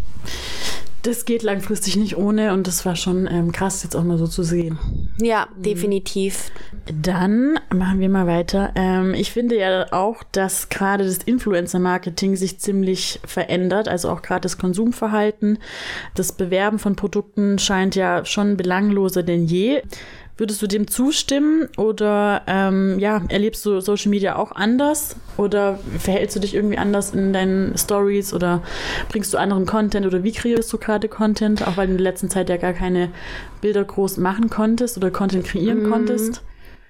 das geht langfristig nicht ohne und das war schon ähm, krass, jetzt auch mal so zu sehen. Ja, mhm. definitiv. Dann machen wir mal weiter. Ähm, ich finde ja auch, dass gerade das Influencer-Marketing sich ziemlich verändert, also auch gerade das Konsumverhalten. Das Bewerben von Produkten scheint ja schon belangloser denn je. Würdest du dem zustimmen oder ähm, ja, erlebst du Social Media auch anders oder verhältst du dich irgendwie anders in deinen Stories oder bringst du anderen Content oder wie kreierst du gerade Content, auch weil du in der letzten Zeit ja gar keine Bilder groß machen konntest oder Content kreieren mm. konntest?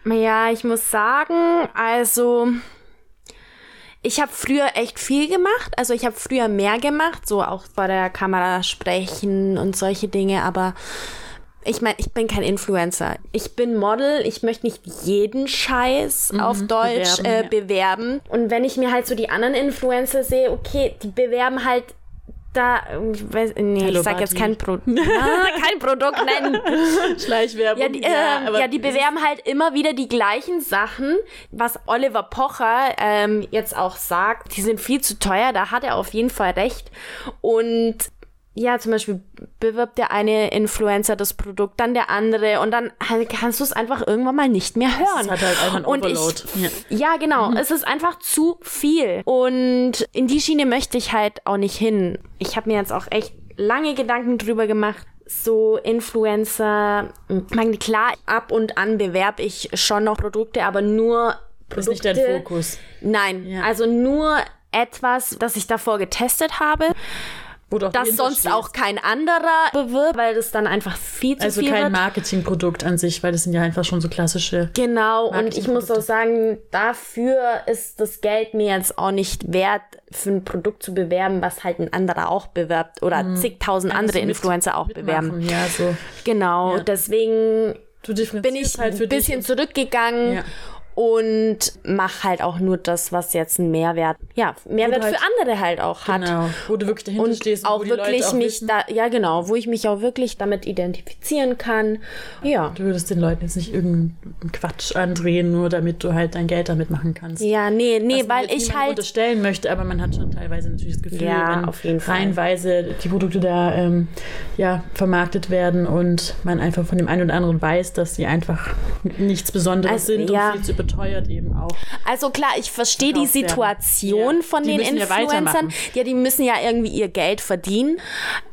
Ja, ich muss sagen, also ich habe früher echt viel gemacht. Also ich habe früher mehr gemacht, so auch vor der Kamera sprechen und solche Dinge, aber ich meine, ich bin kein Influencer. Ich bin Model. Ich möchte nicht jeden Scheiß mhm, auf Deutsch bewerben, äh, ja. bewerben. Und wenn ich mir halt so die anderen Influencer sehe, okay, die bewerben halt da, ich weiß, nee, Hello ich sag jetzt kein, Pro ah, kein Produkt nennen. Schleichwerbung. Ja die, äh, ja, ja, die bewerben halt immer wieder die gleichen Sachen, was Oliver Pocher ähm, jetzt auch sagt. Die sind viel zu teuer, da hat er auf jeden Fall recht. Und ja, zum Beispiel bewirbt der eine Influencer das Produkt, dann der andere und dann halt kannst du es einfach irgendwann mal nicht mehr hören. Das hat halt einfach ein und Overload. Ich, ja. ja, genau. Mhm. Es ist einfach zu viel. Und in die Schiene möchte ich halt auch nicht hin. Ich habe mir jetzt auch echt lange Gedanken drüber gemacht, so Influencer, meine, klar, ab und an bewerbe ich schon noch Produkte, aber nur Produkte. Das ist nicht dein Fokus. Nein, ja. also nur etwas, das ich davor getestet habe das sonst auch kein anderer bewirbt, weil das dann einfach viel zu also viel Also kein. Marketingprodukt an sich, weil das sind ja einfach schon so klassische. Genau, und ich muss auch sagen, dafür ist das Geld mir jetzt auch nicht wert, für ein Produkt zu bewerben, was halt ein anderer auch bewirbt oder hm. zigtausend also andere Influencer auch bewerben. Ja, so. Genau, ja. deswegen bin ich halt ein bisschen zurückgegangen ja und mach halt auch nur das, was jetzt ein Mehrwert, ja, Mehrwert halt, für andere halt auch hat. Genau, wo du wirklich dahinter und stehst. Und auch wirklich auch mich wissen. da, ja genau, wo ich mich auch wirklich damit identifizieren kann. Ja. Du würdest den Leuten jetzt nicht irgendeinen Quatsch andrehen, nur damit du halt dein Geld damit machen kannst. Ja, nee, nee, weil ich halt unterstellen möchte, aber man hat schon teilweise natürlich das Gefühl, ja, wenn auf jeden Fall. reihenweise die Produkte da ähm, ja vermarktet werden und man einfach von dem einen oder anderen weiß, dass sie einfach nichts Besonderes also, sind ja. und viel zu beteuert eben auch. Also klar, ich verstehe die Situation ja. von die den Influencern. Ja, ja, die müssen ja irgendwie ihr Geld verdienen.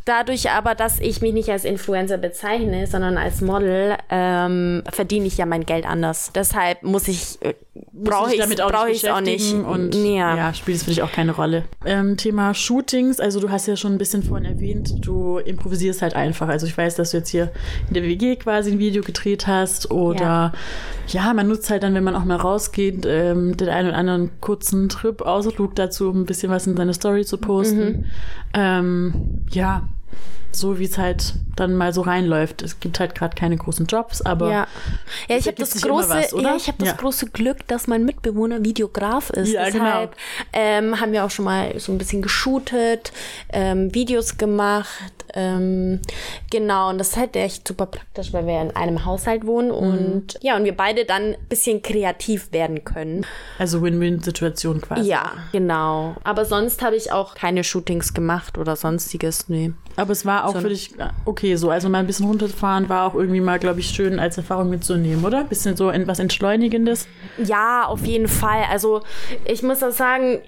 Dadurch aber, dass ich mich nicht als Influencer bezeichne, sondern als Model, ähm, verdiene ich ja mein Geld anders. Deshalb muss ich, äh, brauche ich brauch es auch nicht. Und ja, ja spielt es für dich auch keine Rolle. Ähm, Thema Shootings, also du hast ja schon ein bisschen vorhin erwähnt, du improvisierst halt einfach. Also ich weiß, dass du jetzt hier in der WG quasi ein Video gedreht hast oder ja, ja man nutzt halt dann, wenn man auch mal rausgeht, ähm, den einen oder anderen kurzen Trip, Ausflug dazu, um ein bisschen was in seine Story zu posten. Mhm. Ähm, ja, so wie es halt dann mal so reinläuft. Es gibt halt gerade keine großen Jobs, aber ja, ja ich habe das große, was, ja, ich habe das ja. große Glück, dass mein Mitbewohner Videograf ist. Ja, genau. Deshalb genau. ähm, haben wir auch schon mal so ein bisschen geshootet, ähm, Videos gemacht, ähm, genau. Und das ist halt echt super praktisch, weil wir in einem Haushalt wohnen mhm. und ja und wir beide dann ein bisschen kreativ werden können. Also Win-Win-Situation quasi. Ja, genau. Aber sonst habe ich auch keine Shootings gemacht oder sonstiges, nee. Aber es war auch so, für dich okay so. Also mal ein bisschen runterfahren war auch irgendwie mal, glaube ich, schön als Erfahrung mitzunehmen, oder? Bisschen so etwas Entschleunigendes. Ja, auf jeden Fall. Also ich muss auch sagen,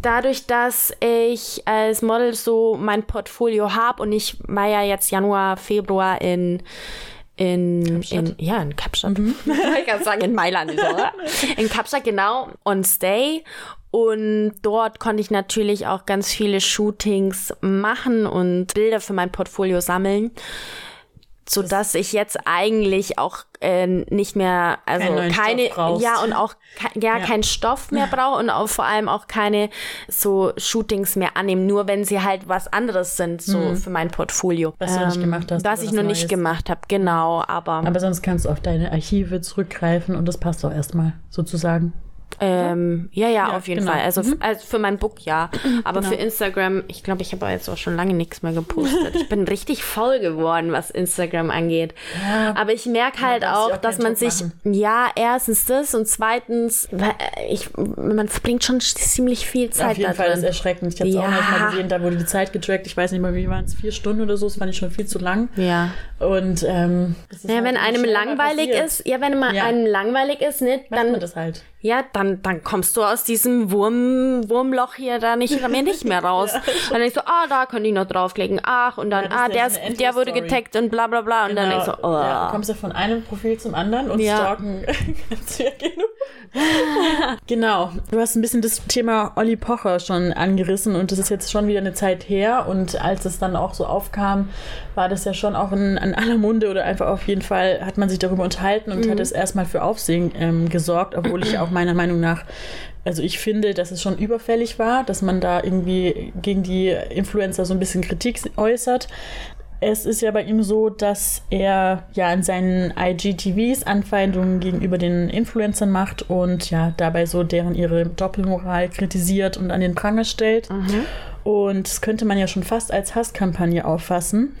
dadurch, dass ich als Model so mein Portfolio habe und ich war ja jetzt Januar, Februar in in, in ja in Kapstadt mhm. ich kann sagen in Mailand oder? in Kapstadt genau on Stay und dort konnte ich natürlich auch ganz viele Shootings machen und Bilder für mein Portfolio sammeln so dass ich jetzt eigentlich auch äh, nicht mehr also keine ja und auch ja, ja. keinen Stoff mehr brauche und auch vor allem auch keine so Shootings mehr annehmen nur wenn sie halt was anderes sind so mhm. für mein Portfolio. Was ähm, du nicht gemacht hast was ich noch nicht gemacht habe genau aber aber sonst kannst du auf deine Archive zurückgreifen und das passt auch erstmal sozusagen Ähm, ja, ja, Ja, auf jeden genau. Fall. Also, Mhm. also für mein Book ja. Aber Genau. für Instagram, ich glaube, ich habe jetzt auch schon lange nichts mehr gepostet. ich bin richtig faul geworden, was Instagram angeht. Ja. Aber ich merke halt dir auch, auch dass man Druck sich, machen. ja, erstens das und zweitens, äh, ich, man verbringt schon ziemlich viel Zeit Auf jeden da Fall ist drin. erschreckend. Ich habe es auch Ja. manchmal gesehen, da wurde die Zeit getrackt. Ich weiß nicht mal, wie waren es, vier Stunden oder so. Das fand ich schon viel zu lang. Ja. Und ähm, ist Ja, halt wenn einem mal langweilig passiert. ist, ja, wenn man Ja. einem langweilig ist, ne, macht dann man das halt. Ja, dann, dann kommst du aus diesem Wurm, Wurmloch hier da nicht, mehr nicht mehr raus. Dann denkst du, ah, da könnte ich noch draufklicken. Ach, und dann, Ja, ah, der, ja ist, der wurde getaggt und bla bla bla. Und dann denkst du, oh. ja, du kommst ja von einem Profil zum anderen und Ja. stalken kannst du ja genug. genau. Du hast ein bisschen das Thema Olli Pocher schon angerissen und das ist jetzt schon wieder eine Zeit her und als es dann auch so aufkam, war das ja schon auch in, an aller Munde oder einfach auf jeden Fall hat man sich darüber unterhalten und hat es erstmal für Aufsehen ähm, gesorgt, obwohl ich auch meiner Meinung nach also ich finde, dass es schon überfällig war, dass man da irgendwie gegen die Influencer so ein bisschen Kritik äußert. Es ist ja bei ihm so, dass er ja in seinen IGTVs Anfeindungen gegenüber den Influencern macht und ja dabei so deren ihre Doppelmoral kritisiert und an den Pranger stellt. Und das könnte man ja schon fast als Hasskampagne auffassen.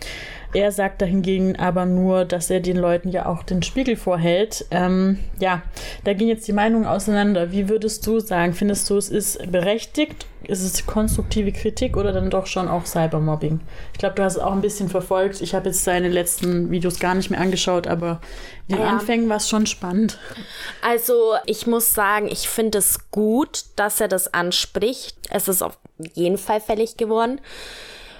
Er sagt dahingegen aber nur, dass er den Leuten ja auch den Spiegel vorhält. Ähm, ja, da gehen jetzt die Meinungen auseinander. Wie würdest du sagen? Findest du, es ist berechtigt? Ist es konstruktive Kritik oder dann doch schon auch Cybermobbing? Ich glaube, du hast es auch ein bisschen verfolgt. Ich habe jetzt seine letzten Videos gar nicht mehr angeschaut, aber in den Ja. Anfängen war es schon spannend. Also, ich muss sagen, ich finde es gut, dass er das anspricht. Es ist auf jeden Fall fällig geworden.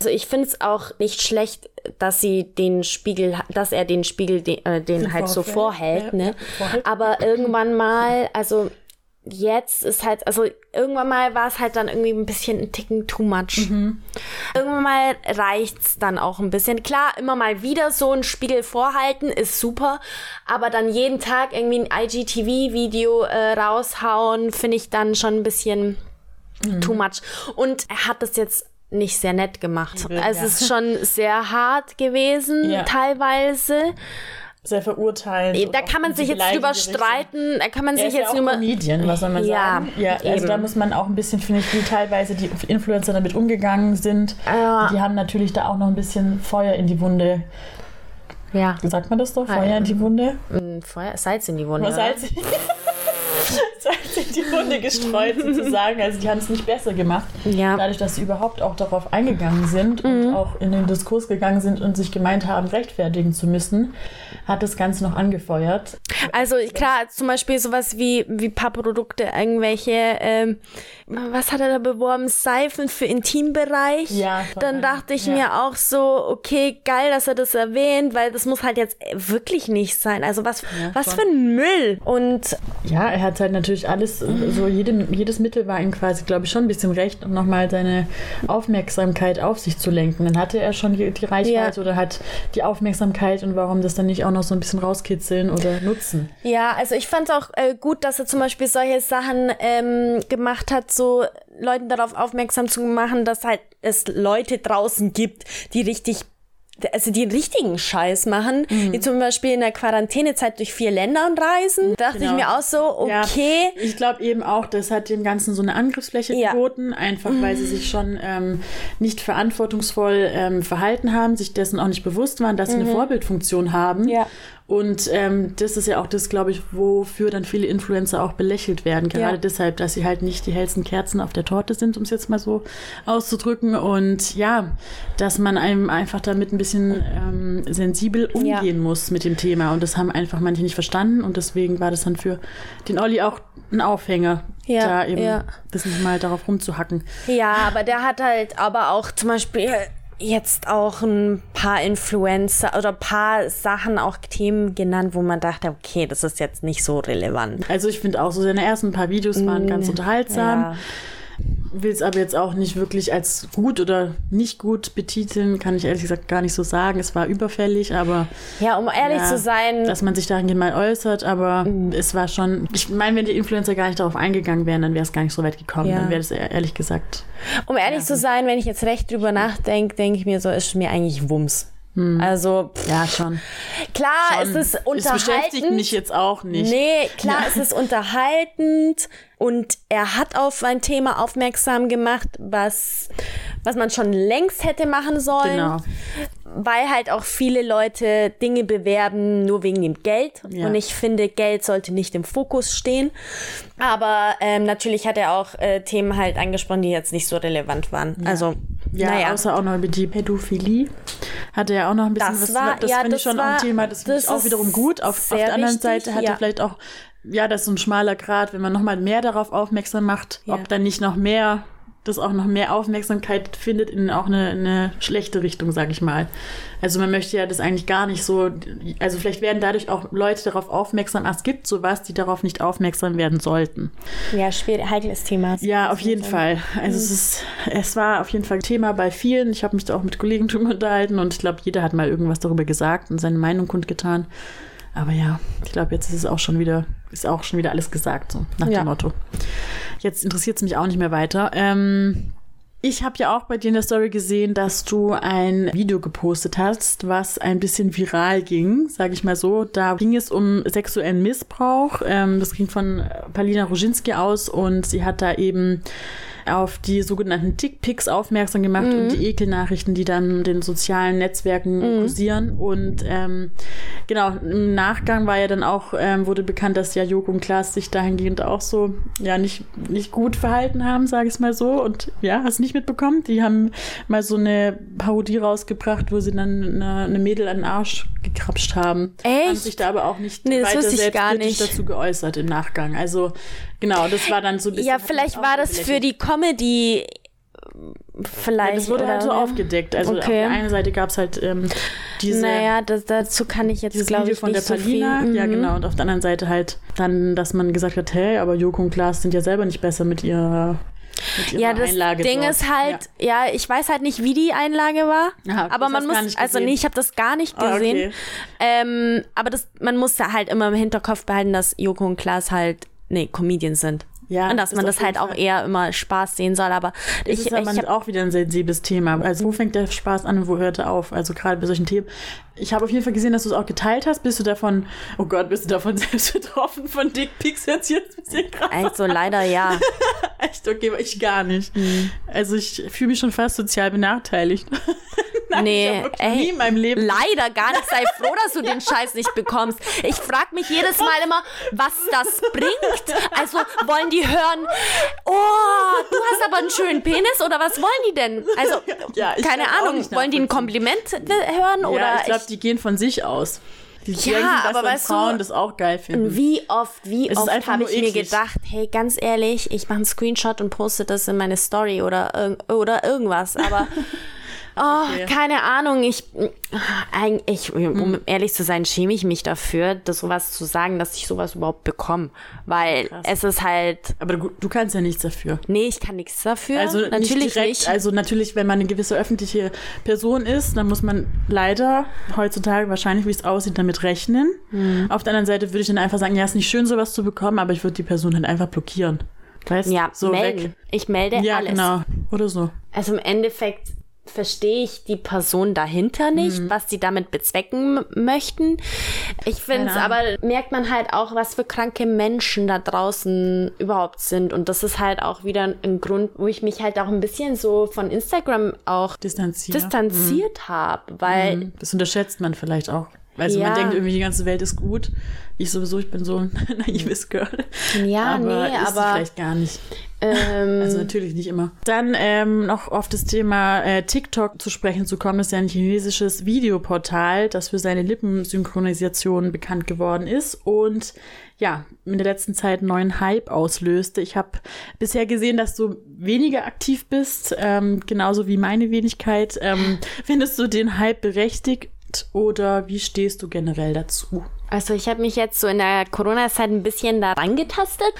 Also, ich finde es auch nicht schlecht, dass sie den Spiegel, dass er den Spiegel de, äh, den halt so vorhält. ne? Aber irgendwann mal, also jetzt ist halt, also irgendwann mal war es halt dann irgendwie ein bisschen ein Ticken too much. Irgendwann mal reicht's dann auch ein bisschen. Klar, immer mal wieder so ein Spiegel vorhalten ist super, aber dann jeden Tag irgendwie ein IGTV-Video äh, raushauen, finde ich dann schon ein bisschen too much. Und er hat das jetzt nicht sehr nett gemacht. Ja. Also es ist schon sehr hart gewesen, Ja. teilweise. Sehr verurteilt. Da kann man sich jetzt drüber streiten, da kann man Er sich ist jetzt ja auch nur Comedian, was soll man Ja, sagen? Ja, also eben. da muss man auch ein bisschen, finde ich, wie teilweise die Influencer damit umgegangen sind. Ja. Die haben natürlich da auch noch ein bisschen Feuer in die Wunde. ja, Sagt man das doch? Ah, Feuer ja. in die Wunde? ein Feuer, Salz in die Wunde. Salz, In die Wunde gestreut sozusagen. Also die haben es nicht besser gemacht. Ja. Dadurch, dass sie überhaupt auch darauf eingegangen sind und auch in den Diskurs gegangen sind und sich gemeint haben, rechtfertigen zu müssen, hat das Ganze noch angefeuert. Also klar, zum Beispiel sowas wie, wie paar Produkte, irgendwelche, ähm, was hat er da beworben? Seifen für Intimbereich. Ja, Dann einem, dachte ich ja. mir auch so, okay, geil, dass er das erwähnt, weil das muss halt jetzt wirklich nicht sein. Also was, was schon. für ein Müll. Und Ja, er hat halt natürlich alles, so jedem, jedes Mittel war ihm quasi, glaube ich, schon ein bisschen recht, um nochmal seine Aufmerksamkeit auf sich zu lenken. Dann hatte er schon die, die Reichweite Ja. oder hat die Aufmerksamkeit und warum das dann nicht auch noch so ein bisschen rauskitzeln oder nutzen. Ja, also ich fand es auch äh, gut, dass er zum Beispiel solche Sachen ähm, gemacht hat, so Leuten darauf aufmerksam zu machen, dass halt es Leute draußen gibt, die richtig also die richtigen Scheiß machen, Mhm. die zum Beispiel in der Quarantänezeit durch vier Ländern reisen. Da dachte Genau. ich mir auch so, Ja, okay, ich glaube eben auch, das hat dem Ganzen so eine Angriffsfläche Ja. geboten, einfach weil sie sich schon ähm, nicht verantwortungsvoll ähm, verhalten haben, sich dessen auch nicht bewusst waren, dass sie eine Vorbildfunktion haben. Mhm. Ja. Und ähm, das ist ja auch das, glaube ich, wofür dann viele Influencer auch belächelt werden. Gerade Ja. deshalb, dass sie halt nicht die hellsten Kerzen auf der Torte sind, um es jetzt mal so auszudrücken. Und ja, dass man einem einfach damit ein bisschen ähm, sensibel umgehen Ja. muss mit dem Thema. Und das haben einfach manche nicht verstanden. Und deswegen war das dann für den Olli auch ein Aufhänger, Ja, da eben ja. das nicht mal darauf rumzuhacken. Ja, aber der hat halt aber auch zum Beispiel jetzt auch ein paar Influencer oder ein paar Sachen, auch Themen genannt, wo man dachte, okay, das ist jetzt nicht so relevant. Also ich finde auch so seine ersten paar Videos waren ganz unterhaltsam. Ja. Will es aber jetzt auch nicht wirklich als gut oder nicht gut betiteln, kann ich ehrlich gesagt gar nicht so sagen. Es war überfällig, aber Ja, um ehrlich ja, zu sein, dass man sich dahingehend mal äußert, aber es war schon, ich meine, wenn die Influencer gar nicht darauf eingegangen wären, dann wäre es gar nicht so weit gekommen. Ja. Dann wäre eher- ehrlich gesagt. um ehrlich zu sein, wenn ich jetzt recht drüber nachdenke, denke ich mir so, ist mir eigentlich Wumms. Hm. Also pff, ja schon. Klar, schon. es ist unterhaltend. Es beschäftigt mich jetzt auch nicht. Nee, klar, ja. es ist unterhaltend und er hat auf ein Thema aufmerksam gemacht, was was man schon längst hätte machen sollen. Genau. Weil halt auch viele Leute Dinge bewerben nur wegen dem Geld. Ja. Und ich finde, Geld sollte nicht im Fokus stehen. Aber ähm, natürlich hat er auch äh, Themen halt angesprochen, die jetzt nicht so relevant waren. Ja. Also, ja, naja. außer auch noch über die Pädophilie hatte er auch noch ein bisschen das was. War, das ja, finde ich schon war, ein Thema, das finde ich auch wiederum gut. Auf, auf der anderen wichtig, Seite hat er vielleicht auch ja, das ist so ein schmaler Grad, wenn man nochmal mehr darauf aufmerksam macht, ja. ob dann nicht noch mehr das auch noch mehr Aufmerksamkeit findet in auch eine, eine schlechte Richtung, sag ich mal. Also man möchte ja das eigentlich gar nicht so, also vielleicht werden dadurch auch Leute darauf aufmerksam, ach, es gibt sowas, die darauf nicht aufmerksam werden sollten. Ja, schwierig, heikles Thema. Ja, auf jeden Fall. Also mhm. es ist, es war auf jeden Fall Thema bei vielen. Ich habe mich da auch mit Kollegen drüber unterhalten und ich glaube, jeder hat mal irgendwas darüber gesagt und seine Meinung kundgetan. Aber ja, ich glaube, jetzt ist es auch schon wieder, ist auch schon wieder alles gesagt, so nach ja. dem Motto. Jetzt interessiert es mich auch nicht mehr weiter. Ähm, ich habe ja auch bei dir in der Story gesehen, dass du ein Video gepostet hast, was ein bisschen viral ging, sage ich mal so. Da ging es um sexuellen Missbrauch. Ähm, das ging von Palina Roginski aus und sie hat da eben auf die sogenannten Dickpics aufmerksam gemacht mhm. und die Ekelnachrichten, die dann den sozialen Netzwerken mhm. kursieren. Und ähm, genau, im Nachgang war ja dann auch, ähm, wurde bekannt, dass ja Joko und Klaas sich dahingehend auch so ja nicht, nicht gut verhalten haben, sage ich mal so. Und ja, hast nicht mitbekommen? Die haben mal so eine Parodie rausgebracht, wo sie dann eine, eine Mädel an den Arsch gekrapscht haben. Echt? Haben sich da aber auch nicht nee, weiter selbstkritisch dazu geäußert im Nachgang. Also genau, das war dann so ein bisschen. Ja, vielleicht war das für die Comedy vielleicht. Ja, das wurde halt so aufgedeckt. Also okay. auf der einen Seite gab es halt ähm, diese. Naja, das, dazu kann ich jetzt glaube ich von der Palina. So. Ja, mhm. genau. Und auf der anderen Seite halt dann, dass man gesagt hat, hey, aber Joko und Klaas sind ja selber nicht besser mit ihrer ja, das Einlage Ding dort. ist halt, ja. ja. ich weiß halt nicht, wie die Einlage war. Aha, aber man muss, also nee, ich habe das gar nicht gesehen. Oh, okay. ähm, aber das, man muss halt immer im Hinterkopf behalten, dass Joko und Klaas halt, nee, Comedians sind. Ja, und dass man das halt Fall. auch eher immer Spaß sehen soll. Aber das ich, ist aber ich auch wieder ein sensibles Thema. Also wo fängt der Spaß an und wo hört er auf? Also gerade bei solchen Themen. Ich habe auf jeden Fall gesehen, dass du es auch geteilt hast. Bist du davon, oh Gott, bist du davon selbst betroffen von Dickpics jetzt jetzt ein bisschen krass? Also leider ja. Echt, okay, aber ich gar nicht. Mhm. Also ich fühle mich schon fast sozial benachteiligt. Nein, nee, ey, nie in meinem Leben. Leider gar nicht. Sei froh, dass du den Scheiß nicht bekommst. Ich frage mich jedes Mal immer, was das bringt. Also wollen die hören, oh, du hast aber einen schönen Penis oder was wollen die denn? Also, ja, keine Ahnung, wollen die ein Kompliment hören ja, oder? Ich glaube, die gehen von sich aus. Die ja, denken, dass aber weißt Frauen du, das auch geil finden. Wie oft, wie es oft habe ich eklig. mir gedacht, hey, ganz ehrlich, ich mache einen Screenshot und poste das in meine Story oder, oder irgendwas. Aber Oh, okay. keine Ahnung. Ich, eigentlich, um hm. ehrlich zu sein, schäme ich mich dafür, das sowas zu sagen, dass ich sowas überhaupt bekomme. Weil Krass. es ist halt. Aber du, du, kannst ja nichts dafür. Nee, ich kann nichts dafür. Also natürlich nicht, direkt, nicht. Also natürlich, wenn man eine gewisse öffentliche Person ist, dann muss man leider heutzutage wahrscheinlich, wie es aussieht, damit rechnen. Hm. Auf der anderen Seite würde ich dann einfach sagen, ja, ist nicht schön, sowas zu bekommen, aber ich würde die Person halt einfach blockieren. Weißt? Ja, so melden. Weg. Ich melde ja, alles. Ja, genau. Oder so. Also im Endeffekt verstehe ich die Person dahinter nicht, mhm. was sie damit bezwecken möchten. Ich finde es aber, merkt man halt auch, was für kranke Menschen da draußen überhaupt sind. Und das ist halt auch wieder ein Grund, wo ich mich halt auch ein bisschen so von Instagram auch Distanzier. distanziert mhm. habe, weil. Mhm. Das unterschätzt man vielleicht auch. Also ja. man denkt irgendwie, die ganze Welt ist gut. Ich sowieso, ich bin so ein naives Girl. Ja, aber nee, ist aber. vielleicht gar nicht. Ähm, also natürlich nicht immer. Dann ähm, noch auf das Thema äh, TikTok zu sprechen zu kommen, ist ja ein chinesisches Videoportal, das für seine Lippensynchronisation bekannt geworden ist und ja, in der letzten Zeit einen neuen Hype auslöste. Ich habe bisher gesehen, dass du weniger aktiv bist, ähm, genauso wie meine Wenigkeit. Ähm, findest du den Hype berechtigt oder wie stehst du generell dazu? Also ich habe mich jetzt so in der Corona-Zeit ein bisschen da rangetastet,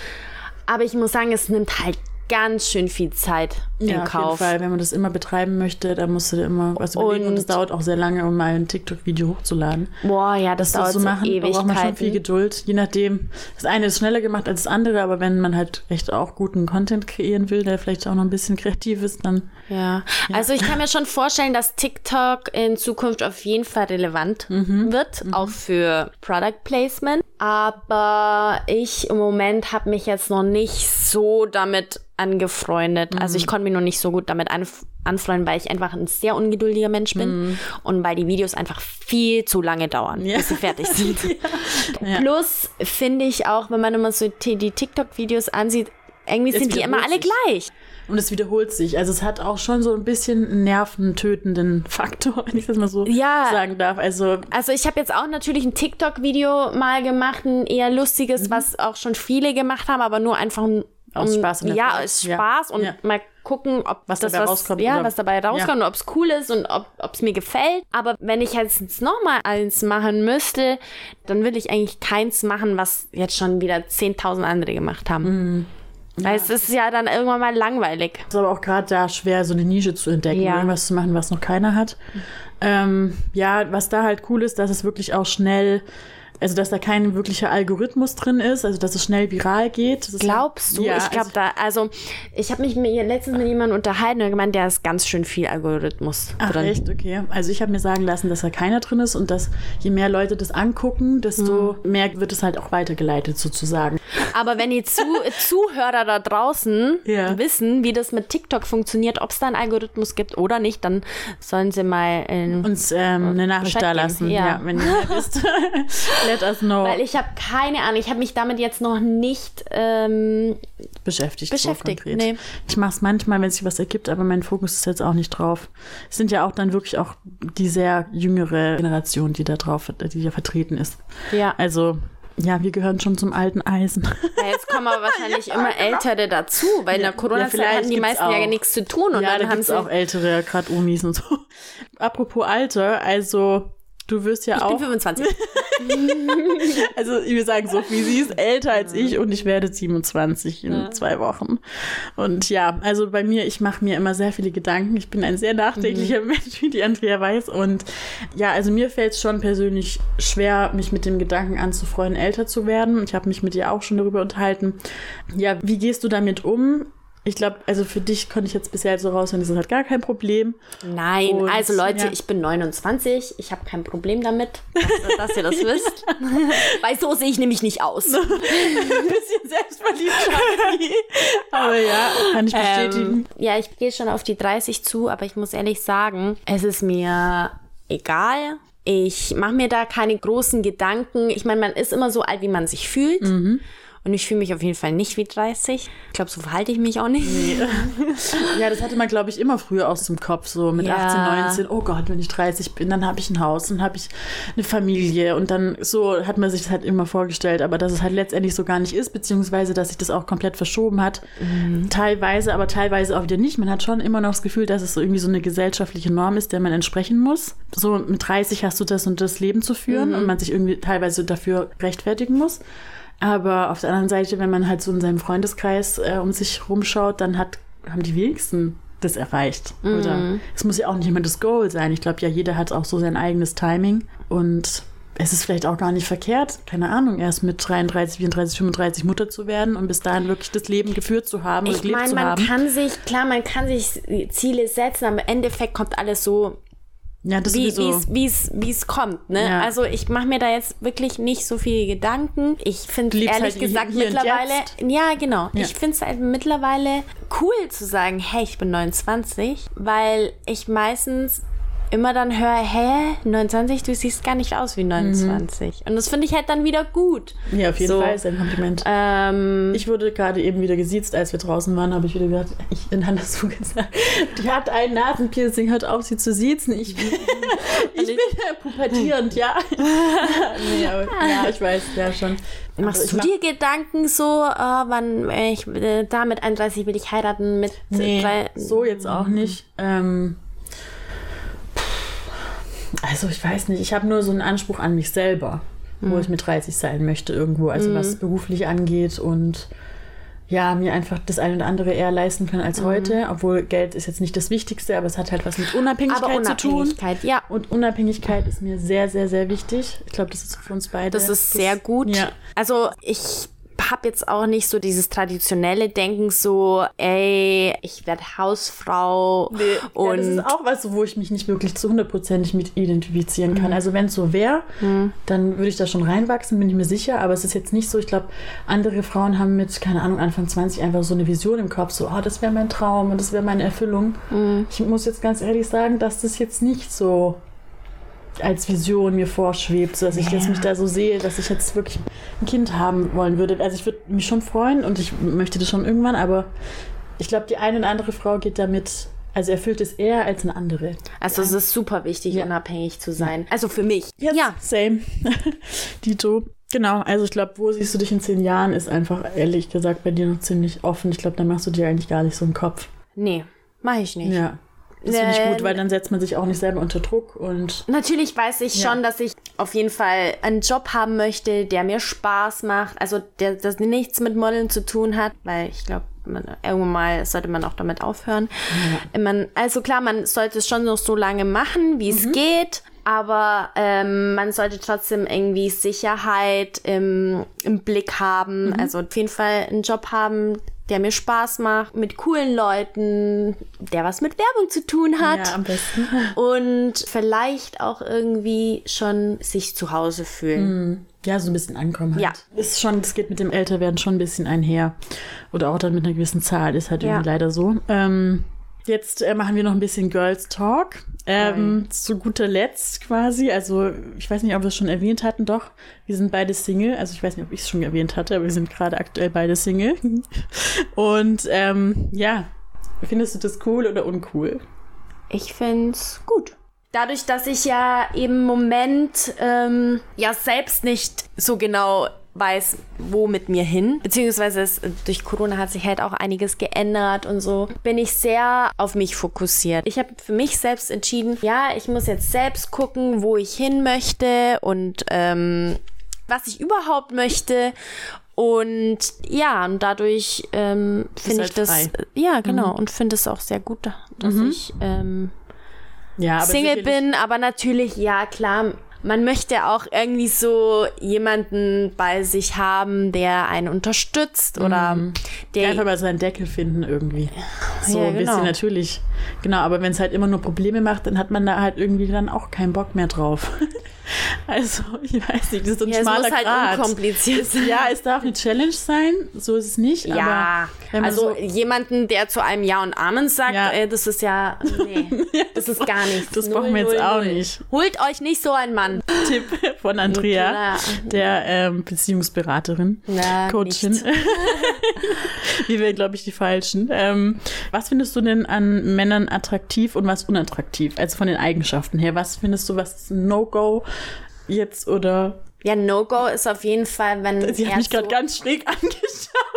aber ich muss sagen, es nimmt halt ganz schön viel Zeit. In Ja, auf jeden Kauf. Fall. Wenn man das immer betreiben möchte, dann musst du dir immer was überlegen. Und es dauert auch sehr lange, um mal ein TikTok-Video hochzuladen. Boah, ja, das, dauert zu so machen, da braucht man schon viel Ewigkeiten. Geduld. Je nachdem, das eine ist schneller gemacht als das andere, aber wenn man halt echt auch guten Content kreieren will, der vielleicht auch noch ein bisschen kreativ ist, dann Ja. also ich kann mir schon vorstellen, dass TikTok in Zukunft auf jeden Fall relevant Mhm. wird, auch für Product Placement. Aber ich im Moment habe mich jetzt noch nicht so damit angefreundet. Also Mhm. ich konnte mich noch nicht so gut damit anf anfreunden, weil ich einfach ein sehr ungeduldiger Mensch bin und weil die Videos einfach viel zu lange dauern, Mhm. Ja. bis sie fertig sind. Ja. Plus finde ich auch, wenn man immer so die, TikTok-Videos ansieht, irgendwie sind die immer alle gleich. Und es wiederholt sich. Also es hat auch schon so ein bisschen einen nerventötenden Faktor, wenn ich das mal so Ja. sagen darf. Also Also ich habe jetzt auch natürlich ein TikTok-Video mal gemacht, ein eher lustiges, was auch schon viele gemacht haben, aber nur einfach um, Aus Spaß ja, aus Ja. Spaß und Ja. mal gucken, ob Was das dabei was, rauskommt ja, oder- was dabei rauskommt, Ja. ob es cool ist und ob es mir gefällt. Aber wenn ich jetzt nochmal eins machen müsste, dann will ich eigentlich keins machen, was jetzt schon wieder 10.000 andere gemacht haben. Mhm. Weil es ist ja dann irgendwann mal langweilig. ist aber auch gerade da schwer, so eine Nische zu entdecken, Ja. irgendwas zu machen, was noch keiner hat. Ähm, ja, was da halt cool ist, dass es wirklich auch schnell, also dass da kein wirklicher Algorithmus drin ist, also dass es schnell viral geht. Glaubst du? Ja, ich glaube da, also ich habe mich mit, letztens mit jemandem unterhalten und gemeint, der ist ganz schön viel Algorithmus Ach, drin. echt? Okay. Also ich habe mir sagen lassen, dass da keiner drin ist und dass je mehr Leute das angucken, desto Hm. mehr wird es halt auch weitergeleitet sozusagen. Aber wenn die zu, Zuhörer da draußen Ja. wissen, wie das mit TikTok funktioniert, ob es da einen Algorithmus gibt oder nicht, dann sollen sie mal in, Uns ähm, eine Nachricht da lassen, ja. ja. wenn ihr wisst. Let us know. weil ich habe keine Ahnung, ich habe mich damit jetzt noch nicht ähm, beschäftigt. Beschäftigt, So nee. Ich mache es manchmal, wenn sich was ergibt, aber mein Fokus ist jetzt auch nicht drauf. Es sind ja auch dann wirklich auch die sehr jüngere Generation, die da drauf, die da vertreten ist. ja. Also ja, wir gehören schon zum alten Eisen. Ja, Jetzt kommen aber wahrscheinlich immer Ältere dazu, weil in der Ja, Corona-Zeit vielleicht hatten die meisten ja auch. nichts zu tun und ja, da dann haben gibt's sie auch ältere, gerade Omis und so. Apropos Alter, also du wirst ja ich bin auch, 25. also wir sagen so, wie sie ist älter als ich und ich werde 27 in zwei Wochen. Und ja, also bei mir, ich mache mir immer sehr viele Gedanken. Ich bin ein sehr nachdenklicher Mhm. Mensch, wie die Andrea weiß. Und ja, also mir fällt es schon persönlich schwer, mich mit dem Gedanken anzufreuen, älter zu werden. Ich habe mich mit dir auch schon darüber unterhalten. Ja, wie gehst du damit um? Ich glaube, also für dich konnte ich jetzt bisher so raushören, das ist halt gar kein Problem. Nein, Und, also Leute, ja. ich bin 29, ich habe kein Problem damit, dass, dass ihr das wisst. Weil so sehe ich nämlich nicht aus. Ein bisschen selbstverliebt. Aber ja, kann ich bestätigen. Ähm, ja, ich gehe schon auf die 30 zu, aber ich muss ehrlich sagen, es ist mir egal. Ich mache mir da keine großen Gedanken. Ich meine, man ist immer so alt, wie man sich fühlt. Mhm. Und ich fühle mich auf jeden Fall nicht wie 30. Ich glaube, so verhalte ich mich auch nicht. Ja, das hatte man, glaube ich, immer früher aus dem Kopf. So mit Ja. 18, 19, oh Gott, wenn ich 30 bin, dann habe ich ein Haus, dann habe ich eine Familie. Und dann so hat man sich das halt immer vorgestellt. Aber dass es halt letztendlich so gar nicht ist, beziehungsweise dass sich das auch komplett verschoben hat. Teilweise, aber teilweise auch wieder nicht. Man hat schon immer noch das Gefühl, dass es so irgendwie so eine gesellschaftliche Norm ist, der man entsprechen muss. So mit 30 hast du das und das Leben zu führen und man sich irgendwie teilweise dafür rechtfertigen muss. Aber auf der anderen Seite, wenn man halt so in seinem Freundeskreis äh, um sich rumschaut, dann hat, haben die wenigsten das erreicht. Oder es muss ja auch nicht immer das Goal sein. Ich glaube ja, jeder hat auch so sein eigenes Timing. Und es ist vielleicht auch gar nicht verkehrt, keine Ahnung, erst mit 33, 34, 35 Mutter zu werden und bis dahin wirklich das Leben geführt zu haben und Ich meine, man haben. kann sich, klar, man kann sich Ziele setzen, aber im Endeffekt kommt alles so ja, das wie sowieso. es wie es wie es kommt ne Ja. also ich mache mir da jetzt wirklich nicht so viele Gedanken ich finde ehrlich halt gesagt mittlerweile ja genau Ja. ich finde es halt mittlerweile cool zu sagen hey ich bin 29 weil ich meistens immer dann höre hä 29 du siehst gar nicht aus wie 29 und das finde ich halt dann wieder gut ja, auf jeden so. Fall ist ein Kompliment. ähm, Ich wurde gerade eben wieder gesiezt, als wir draußen waren, habe ich wieder gesagt, ich hat das so gesagt, die hat ein Nasenpiercing, hört auf, sie zu siezen. Ich, ich bin pubertierend, ja. nee, aber, ja, ich weiß, ja schon. Machst Also du ich dir Gedanken so, äh, wann ich äh, da mit 31 will ich heiraten, mit mach, nee, drei, so jetzt auch nicht. Ähm, also ich weiß nicht, ich habe nur so einen Anspruch an mich selber, wo ich mit 30 sein möchte irgendwo, also was beruflich angeht und ja, mir einfach das eine oder andere eher leisten können als heute. Obwohl Geld ist jetzt nicht das Wichtigste, aber es hat halt was mit Unabhängigkeit, Aber zu tun. Unabhängigkeit, ja. Und Unabhängigkeit ist mir sehr, sehr, sehr wichtig. Ich glaube, das ist für uns beide. Das ist sehr gut. Ja. Also ich habe jetzt auch nicht so dieses traditionelle Denken, so, ey, ich werde Hausfrau Und und ja, das ist auch was, wo ich mich nicht wirklich zu hundertprozentig mit identifizieren kann. Also wenn es so wäre, dann würde ich da schon reinwachsen, bin ich mir sicher. Aber es ist jetzt nicht so. Ich glaube, andere Frauen haben mit, keine Ahnung, Anfang 20 einfach so eine Vision im Kopf, so, oh, das wäre mein Traum und das wäre meine Erfüllung. Ich muss jetzt ganz ehrlich sagen, dass das jetzt nicht so als Vision mir vorschwebt, so dass ich jetzt mich da so sehe, dass ich jetzt wirklich ein Kind haben wollen würde. Also ich würde mich schon freuen und ich möchte das schon irgendwann, aber ich glaube, die eine oder andere Frau geht damit, also erfüllt es eher als eine andere. also es ist super wichtig, unabhängig zu sein. Also für mich. Ja. Same. Dito. Genau, also ich glaube, wo siehst du dich in zehn Jahren, ist einfach ehrlich gesagt bei dir noch ziemlich offen. Ich glaube, da machst du dir eigentlich gar nicht so einen Kopf. Nee, mache ich nicht. Ja. Das finde ich gut, weil dann setzt man sich auch nicht selber unter Druck und Natürlich weiß ich Ja. schon, dass ich auf jeden Fall einen Job haben möchte, der mir Spaß macht. Also der das nichts mit Modeln zu tun hat, weil ich glaube, man, irgendwann mal sollte man auch damit aufhören. Man, also klar, man sollte es schon noch so lange machen, wie es geht. Aber ähm, man sollte trotzdem irgendwie Sicherheit im, im Blick haben. Also auf jeden Fall einen Job haben, der mir Spaß macht, mit coolen Leuten, der was mit Werbung zu tun hat ja, am besten. und vielleicht auch irgendwie schon sich zu Hause fühlen. Ja, so ein bisschen ankommen halt. Ja. Ist schon, das geht mit dem Älterwerden schon ein bisschen einher. Oder auch dann mit einer gewissen Zahl, ist halt Ja. irgendwie leider so. Ähm, jetzt äh, machen wir noch ein bisschen Girls Talk. Ähm, zu guter Letzt quasi, also ich weiß nicht, ob wir es schon erwähnt hatten, doch, wir sind beide Single, also ich weiß nicht, ob ich es schon erwähnt hatte, aber wir sind gerade aktuell beide Single. Und ähm, ja, findest du das cool oder uncool? Ich find's gut. Dadurch, dass ich ja im Moment ähm, ja selbst nicht so genau weiß, wo mit mir hin, beziehungsweise es, durch Corona hat sich halt auch einiges geändert und so, bin ich sehr auf mich fokussiert. Ich habe für mich selbst entschieden, ja, ich muss jetzt selbst gucken, wo ich hin möchte und ähm, was ich überhaupt möchte. Und ja, und dadurch ähm, finde halt ich das, frei. ja, genau, und finde es auch sehr gut, dass ich ähm, Ja, Single bin, aber natürlich, ja, klar, man möchte auch irgendwie so jemanden bei sich haben, der einen unterstützt oder der. Einfach mal seinen Deckel finden irgendwie. So Ja, ein bisschen genau. natürlich. Genau, aber wenn es halt immer nur Probleme macht, dann hat man da halt irgendwie dann auch keinen Bock mehr drauf. also, ich weiß nicht, das ist so ein ja, es schmaler muss halt Grat. unkompliziert sein. Ja, es darf eine Challenge sein, so ist es nicht. Ja, also so, jemanden, der zu einem Ja und Amen sagt, Ja. äh, das ist ja, nee, das ist gar nichts. das brauchen wir jetzt null, auch null. nicht. Holt euch nicht so einen Mann. Tipp von Andrea, der ähm, Beziehungsberaterin, Na, Coachin. Wie wir, glaube ich, die Falschen. Ähm, was findest du denn an Männern attraktiv und was unattraktiv? Also von den Eigenschaften her. Was findest du, was ist ein No-Go jetzt oder? Ja, No-Go ist auf jeden Fall, wenn Sie hat mich gerade so- ganz schräg angeschaut.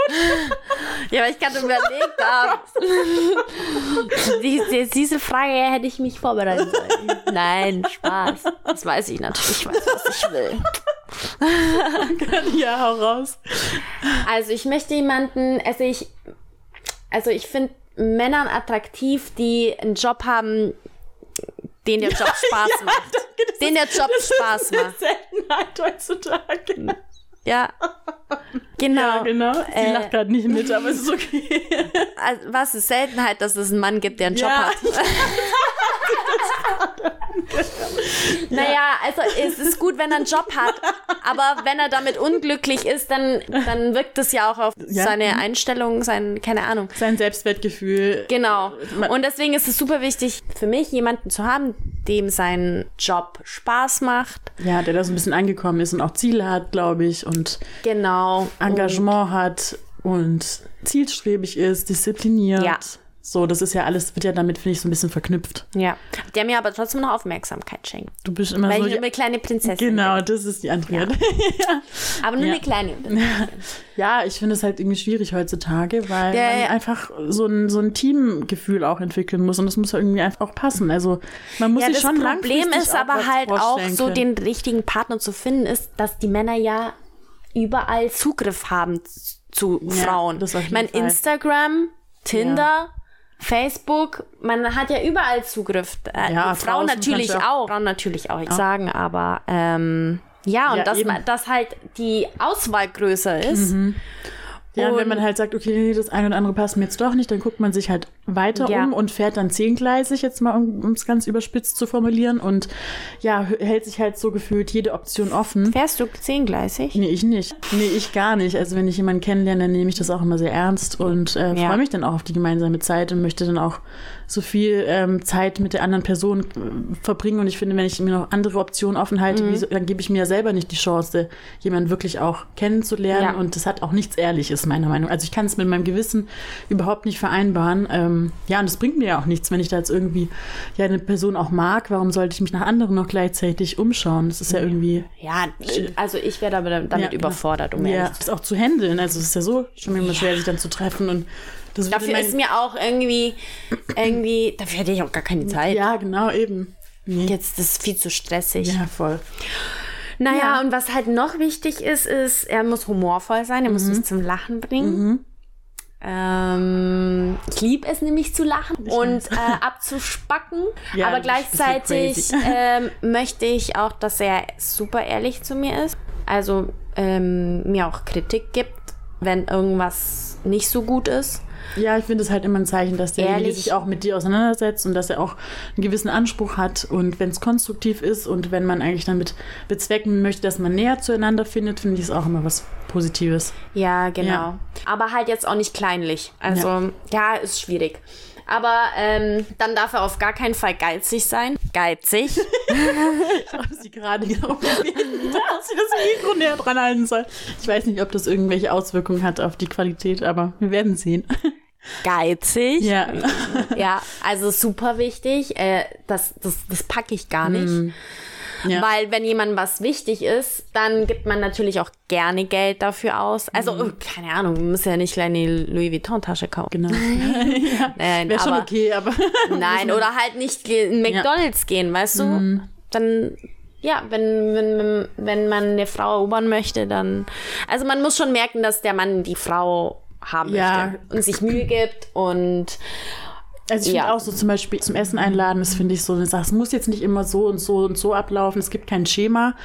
Ja, weil ich gerade überlegt habe. Die, die, diese Frage hätte ich mich vorbereiten sollen. Nein, Spaß. Das weiß ich natürlich. Ich weiß, was ich will. ja, hau raus. Also ich möchte jemanden, also ich, also ich finde Männern attraktiv, die einen Job haben, den der Job Spaß macht. Danke, das Den ist- der Job das Spaß ist eine macht. Seltenheit heutzutage. Ja. Genau. Ja, genau. Sie Äh, lacht gerade nicht mit, aber es ist okay. Also, was ist Seltenheit, dass es einen Mann gibt, der einen Job Ja. hat? Naja, also es ist gut, wenn er einen Job hat, aber wenn er damit unglücklich ist, dann, dann wirkt das ja auch auf Ja. seine Einstellung, sein, keine Ahnung. Sein Selbstwertgefühl. Genau. Und deswegen ist es super wichtig für mich, jemanden zu haben, dem sein Job Spaß macht. Ja, der da so ein bisschen angekommen ist und auch Ziele hat, glaube ich, und Genau. Engagement hat und zielstrebig ist, diszipliniert. Ja. So, das ist ja alles, wird ja damit, finde ich, so ein bisschen verknüpft. Ja. Der mir aber trotzdem noch Aufmerksamkeit schenkt. Du bist immer Weil so. ich nur eine kleine Prinzessin genau, das ist die Andrea. bin. Aber nur Ja. eine kleine. Ja, ich finde es halt irgendwie schwierig heutzutage, weil Ja, man ja. einfach so ein, so ein Teamgefühl auch entwickeln muss und das muss ja irgendwie einfach auch passen. Also man muss Ja, sich das schon Problem langfristig ist auch aber was halt auch so den richtigen Partner zu finden, ist, dass die Männer ja überall Zugriff haben zu Ja, Frauen. jeden mein Fall. Instagram, Tinder, Facebook, man hat ja überall Zugriff. Äh, Ja, Frauen natürlich auch. Frauen natürlich auch, ich sagen, aber ähm, ja, und Ja, dass, eben. dass halt die Auswahl größer ist. Ja, und wenn Und- man halt sagt, okay, das eine oder andere passt mir jetzt doch nicht, dann guckt man sich halt weiter Ja. um und fährt dann zehngleisig, jetzt mal, um es ganz überspitzt zu formulieren. Und ja, hält sich halt so gefühlt jede Option offen. Fährst du zehngleisig? Nee, ich nicht. Nee, ich gar nicht. Also wenn ich jemanden kennenlerne, dann nehme ich das auch immer sehr ernst und äh, Ja. freue mich dann auch auf die gemeinsame Zeit und möchte dann auch so viel ähm, Zeit mit der anderen Person äh, verbringen. Und ich finde, wenn ich mir noch andere Optionen offen halte, Mhm. wieso, dann gebe ich mir ja selber nicht die Chance, jemanden wirklich auch kennenzulernen. Ja. Und das hat auch nichts Ehrliches, meiner Meinung nach. Also ich kann es mit meinem Gewissen überhaupt nicht vereinbaren. Ähm, ja, und es bringt mir ja auch nichts, wenn ich da jetzt irgendwie ja eine Person auch mag. Warum sollte ich mich nach anderen noch gleichzeitig umschauen? Das ist ja irgendwie Ja, also ich wäre damit, damit Ja, genau. überfordert, um ja, ehrlich zu ist auch zu handeln. Also es ist ja so schon immer schwer, sich dann zu treffen und das Dafür ist mir auch irgendwie, irgendwie, dafür hätte ich auch gar keine Zeit. ja genau eben. Nee. Jetzt das ist viel zu stressig. Ja, voll. Naja, Ja. und was halt noch wichtig ist, ist, er muss humorvoll sein, er muss Mhm. mich zum Lachen bringen. Ähm, ich liebe es nämlich zu lachen und äh, abzuspacken. Ja, aber gleichzeitig ähm, möchte ich auch, dass er super ehrlich zu mir ist. Also ähm, mir auch Kritik gibt, wenn irgendwas nicht so gut ist. Ja, ich finde es halt immer ein Zeichen, dass derjenige Ehrlich? sich auch mit dir auseinandersetzt und dass er auch einen gewissen Anspruch hat und wenn es konstruktiv ist und wenn man eigentlich damit bezwecken möchte, dass man näher zueinander findet, finde ich es auch immer was Positives. Ja, genau. Ja. Aber halt jetzt auch nicht kleinlich. Also, ja, ist schwierig. Aber ähm, dann darf er auf gar keinen Fall geizig sein. Geizig. Ich habe sie gerade genau probiert, dass sie das Mikro näher dran halten soll. Ich weiß nicht, ob das irgendwelche Auswirkungen hat auf die Qualität, aber wir werden sehen. Geizig. Ja. Ja, also super wichtig. Äh, das das, das packe ich gar nicht. Mhm. Ja. Weil wenn jemandem was wichtig ist, dann gibt man natürlich auch gerne Geld dafür aus. Also, Mhm. oh, keine Ahnung, man muss ja nicht gleich eine Louis Vuitton-Tasche kaufen. Genau. ja. Nein, Wäre schon okay, aber. Nein, oder halt nicht in McDonalds gehen, weißt du? Dann, ja, wenn, wenn, wenn man eine Frau erobern möchte, dann. Also man muss schon merken, dass der Mann die Frau haben Ja. möchte und sich Mühe gibt und Also ich Ja. finde auch so zum Beispiel zum Essen einladen, das finde ich so eine Sache. Es muss jetzt nicht immer so und so und so ablaufen. Es gibt kein Schema,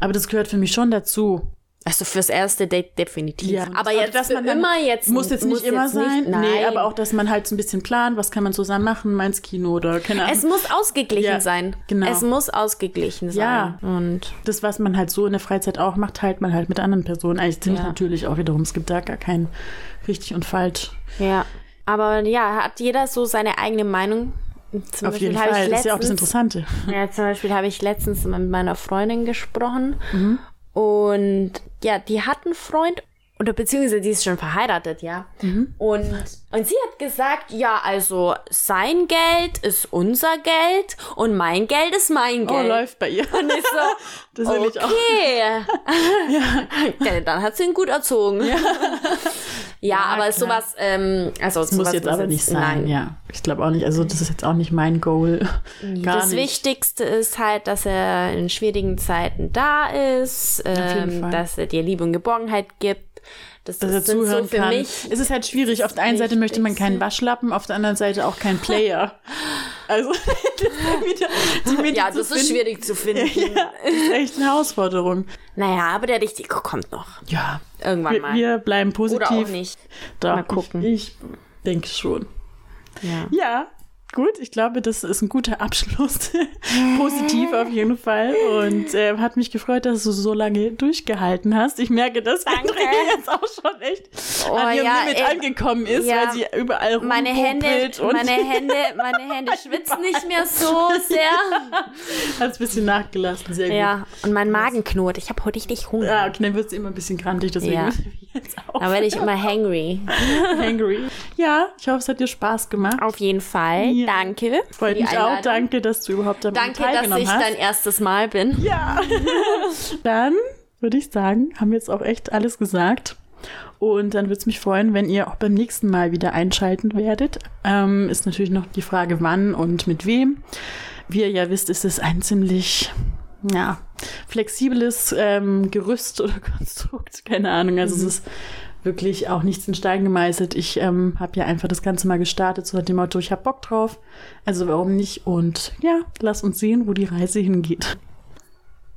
aber das gehört für mich schon dazu. also fürs erste Date definitiv. Ja, aber jetzt dass man immer jetzt muss jetzt nicht immer sein. nein. Nee, aber auch, dass man halt so ein bisschen plant, was kann man zusammen machen, mal ins Kino oder keine Ahnung. es muss ausgeglichen Ja, sein. genau. Es muss ausgeglichen sein. Ja. Und das, was man halt so in der Freizeit auch macht, teilt man halt mit anderen Personen. Eigentlich ziemlich Ja. natürlich auch wiederum. Es gibt da gar kein richtig und falsch. ja. Aber ja, hat jeder so seine eigene Meinung. Zum Auf jeden habe Fall. Ich Das ist ja auch das letztens- Interessante. Ja, zum Beispiel habe ich letztens mit meiner Freundin gesprochen Mhm. und ja, die hat einen Freund oder beziehungsweise die ist schon verheiratet, ja. Mhm. Und, und sie hat gesagt, ja, also sein Geld ist unser Geld und mein Geld ist mein Oh, Geld. läuft bei ihr. Und ich so, Das will ich auch. okay. ja. Dann hat sie ihn gut erzogen. Ja, aber klar. sowas, ähm, also Das muss jetzt aber nicht sein. Ja, ich glaube auch nicht. Also das ist jetzt auch nicht mein Goal. Gar das nicht. Wichtigste ist halt, dass er in schwierigen Zeiten da ist, ähm, dass er dir Liebe und Geborgenheit gibt. Das, dass er das sind zuhören so für kann. mich. es ist halt schwierig. Auf der einen Seite möchte man keinen Waschlappen, auf der anderen Seite auch keinen Player. Also das ist wieder, die Mitte Ja, das ist schwierig zu finden. Ja, ist echt eine Herausforderung. Naja, aber der Richtige kommt noch. Ja, Irgendwann wir, mal. wir bleiben positiv. Oder auch nicht. Doch, Mal gucken. Ich, ich denke schon. Ja. Ja, gut. Ich glaube, das ist ein guter Abschluss. Positiv auf jeden Fall. Und äh, hat mich gefreut, dass du so lange durchgehalten hast. Ich merke, dass Danke. Andrea jetzt auch schon echt Oh, an ihrem ja, Limit ey, angekommen ist, ja. weil sie überall Meine Hände, und meine Hände, meine Hände schwitzen nicht mehr so sehr. hat es ein bisschen nachgelassen. Sehr gut. Ja, und mein Magen knurrt. Ich habe heute richtig Hunger. Ja, okay, dann wird sie immer ein bisschen krantig, deswegen Ja. jetzt auch Da werde ich immer hangry. hangry. Ja, ich hoffe, es hat dir Spaß gemacht. Auf jeden Fall. Ja. Danke. Freut mich auch. Danke, dass du überhaupt daran Danke, dass ich hast. dein erstes Mal bin. Ja. dann würde ich sagen, haben wir jetzt auch echt alles gesagt. Und dann würde es mich freuen, wenn ihr auch beim nächsten Mal wieder einschalten werdet. Ähm, ist natürlich noch die Frage, wann und mit wem. Wie ihr ja wisst, ist es ein ziemlich ja, flexibles ähm, Gerüst oder Konstrukt. Keine Ahnung. Also es ist wirklich auch nichts in Stein gemeißelt. Ich ähm, habe ja einfach das Ganze mal gestartet, so nach dem Motto, ich habe Bock drauf. Also warum nicht? Und ja, lass uns sehen, wo die Reise hingeht.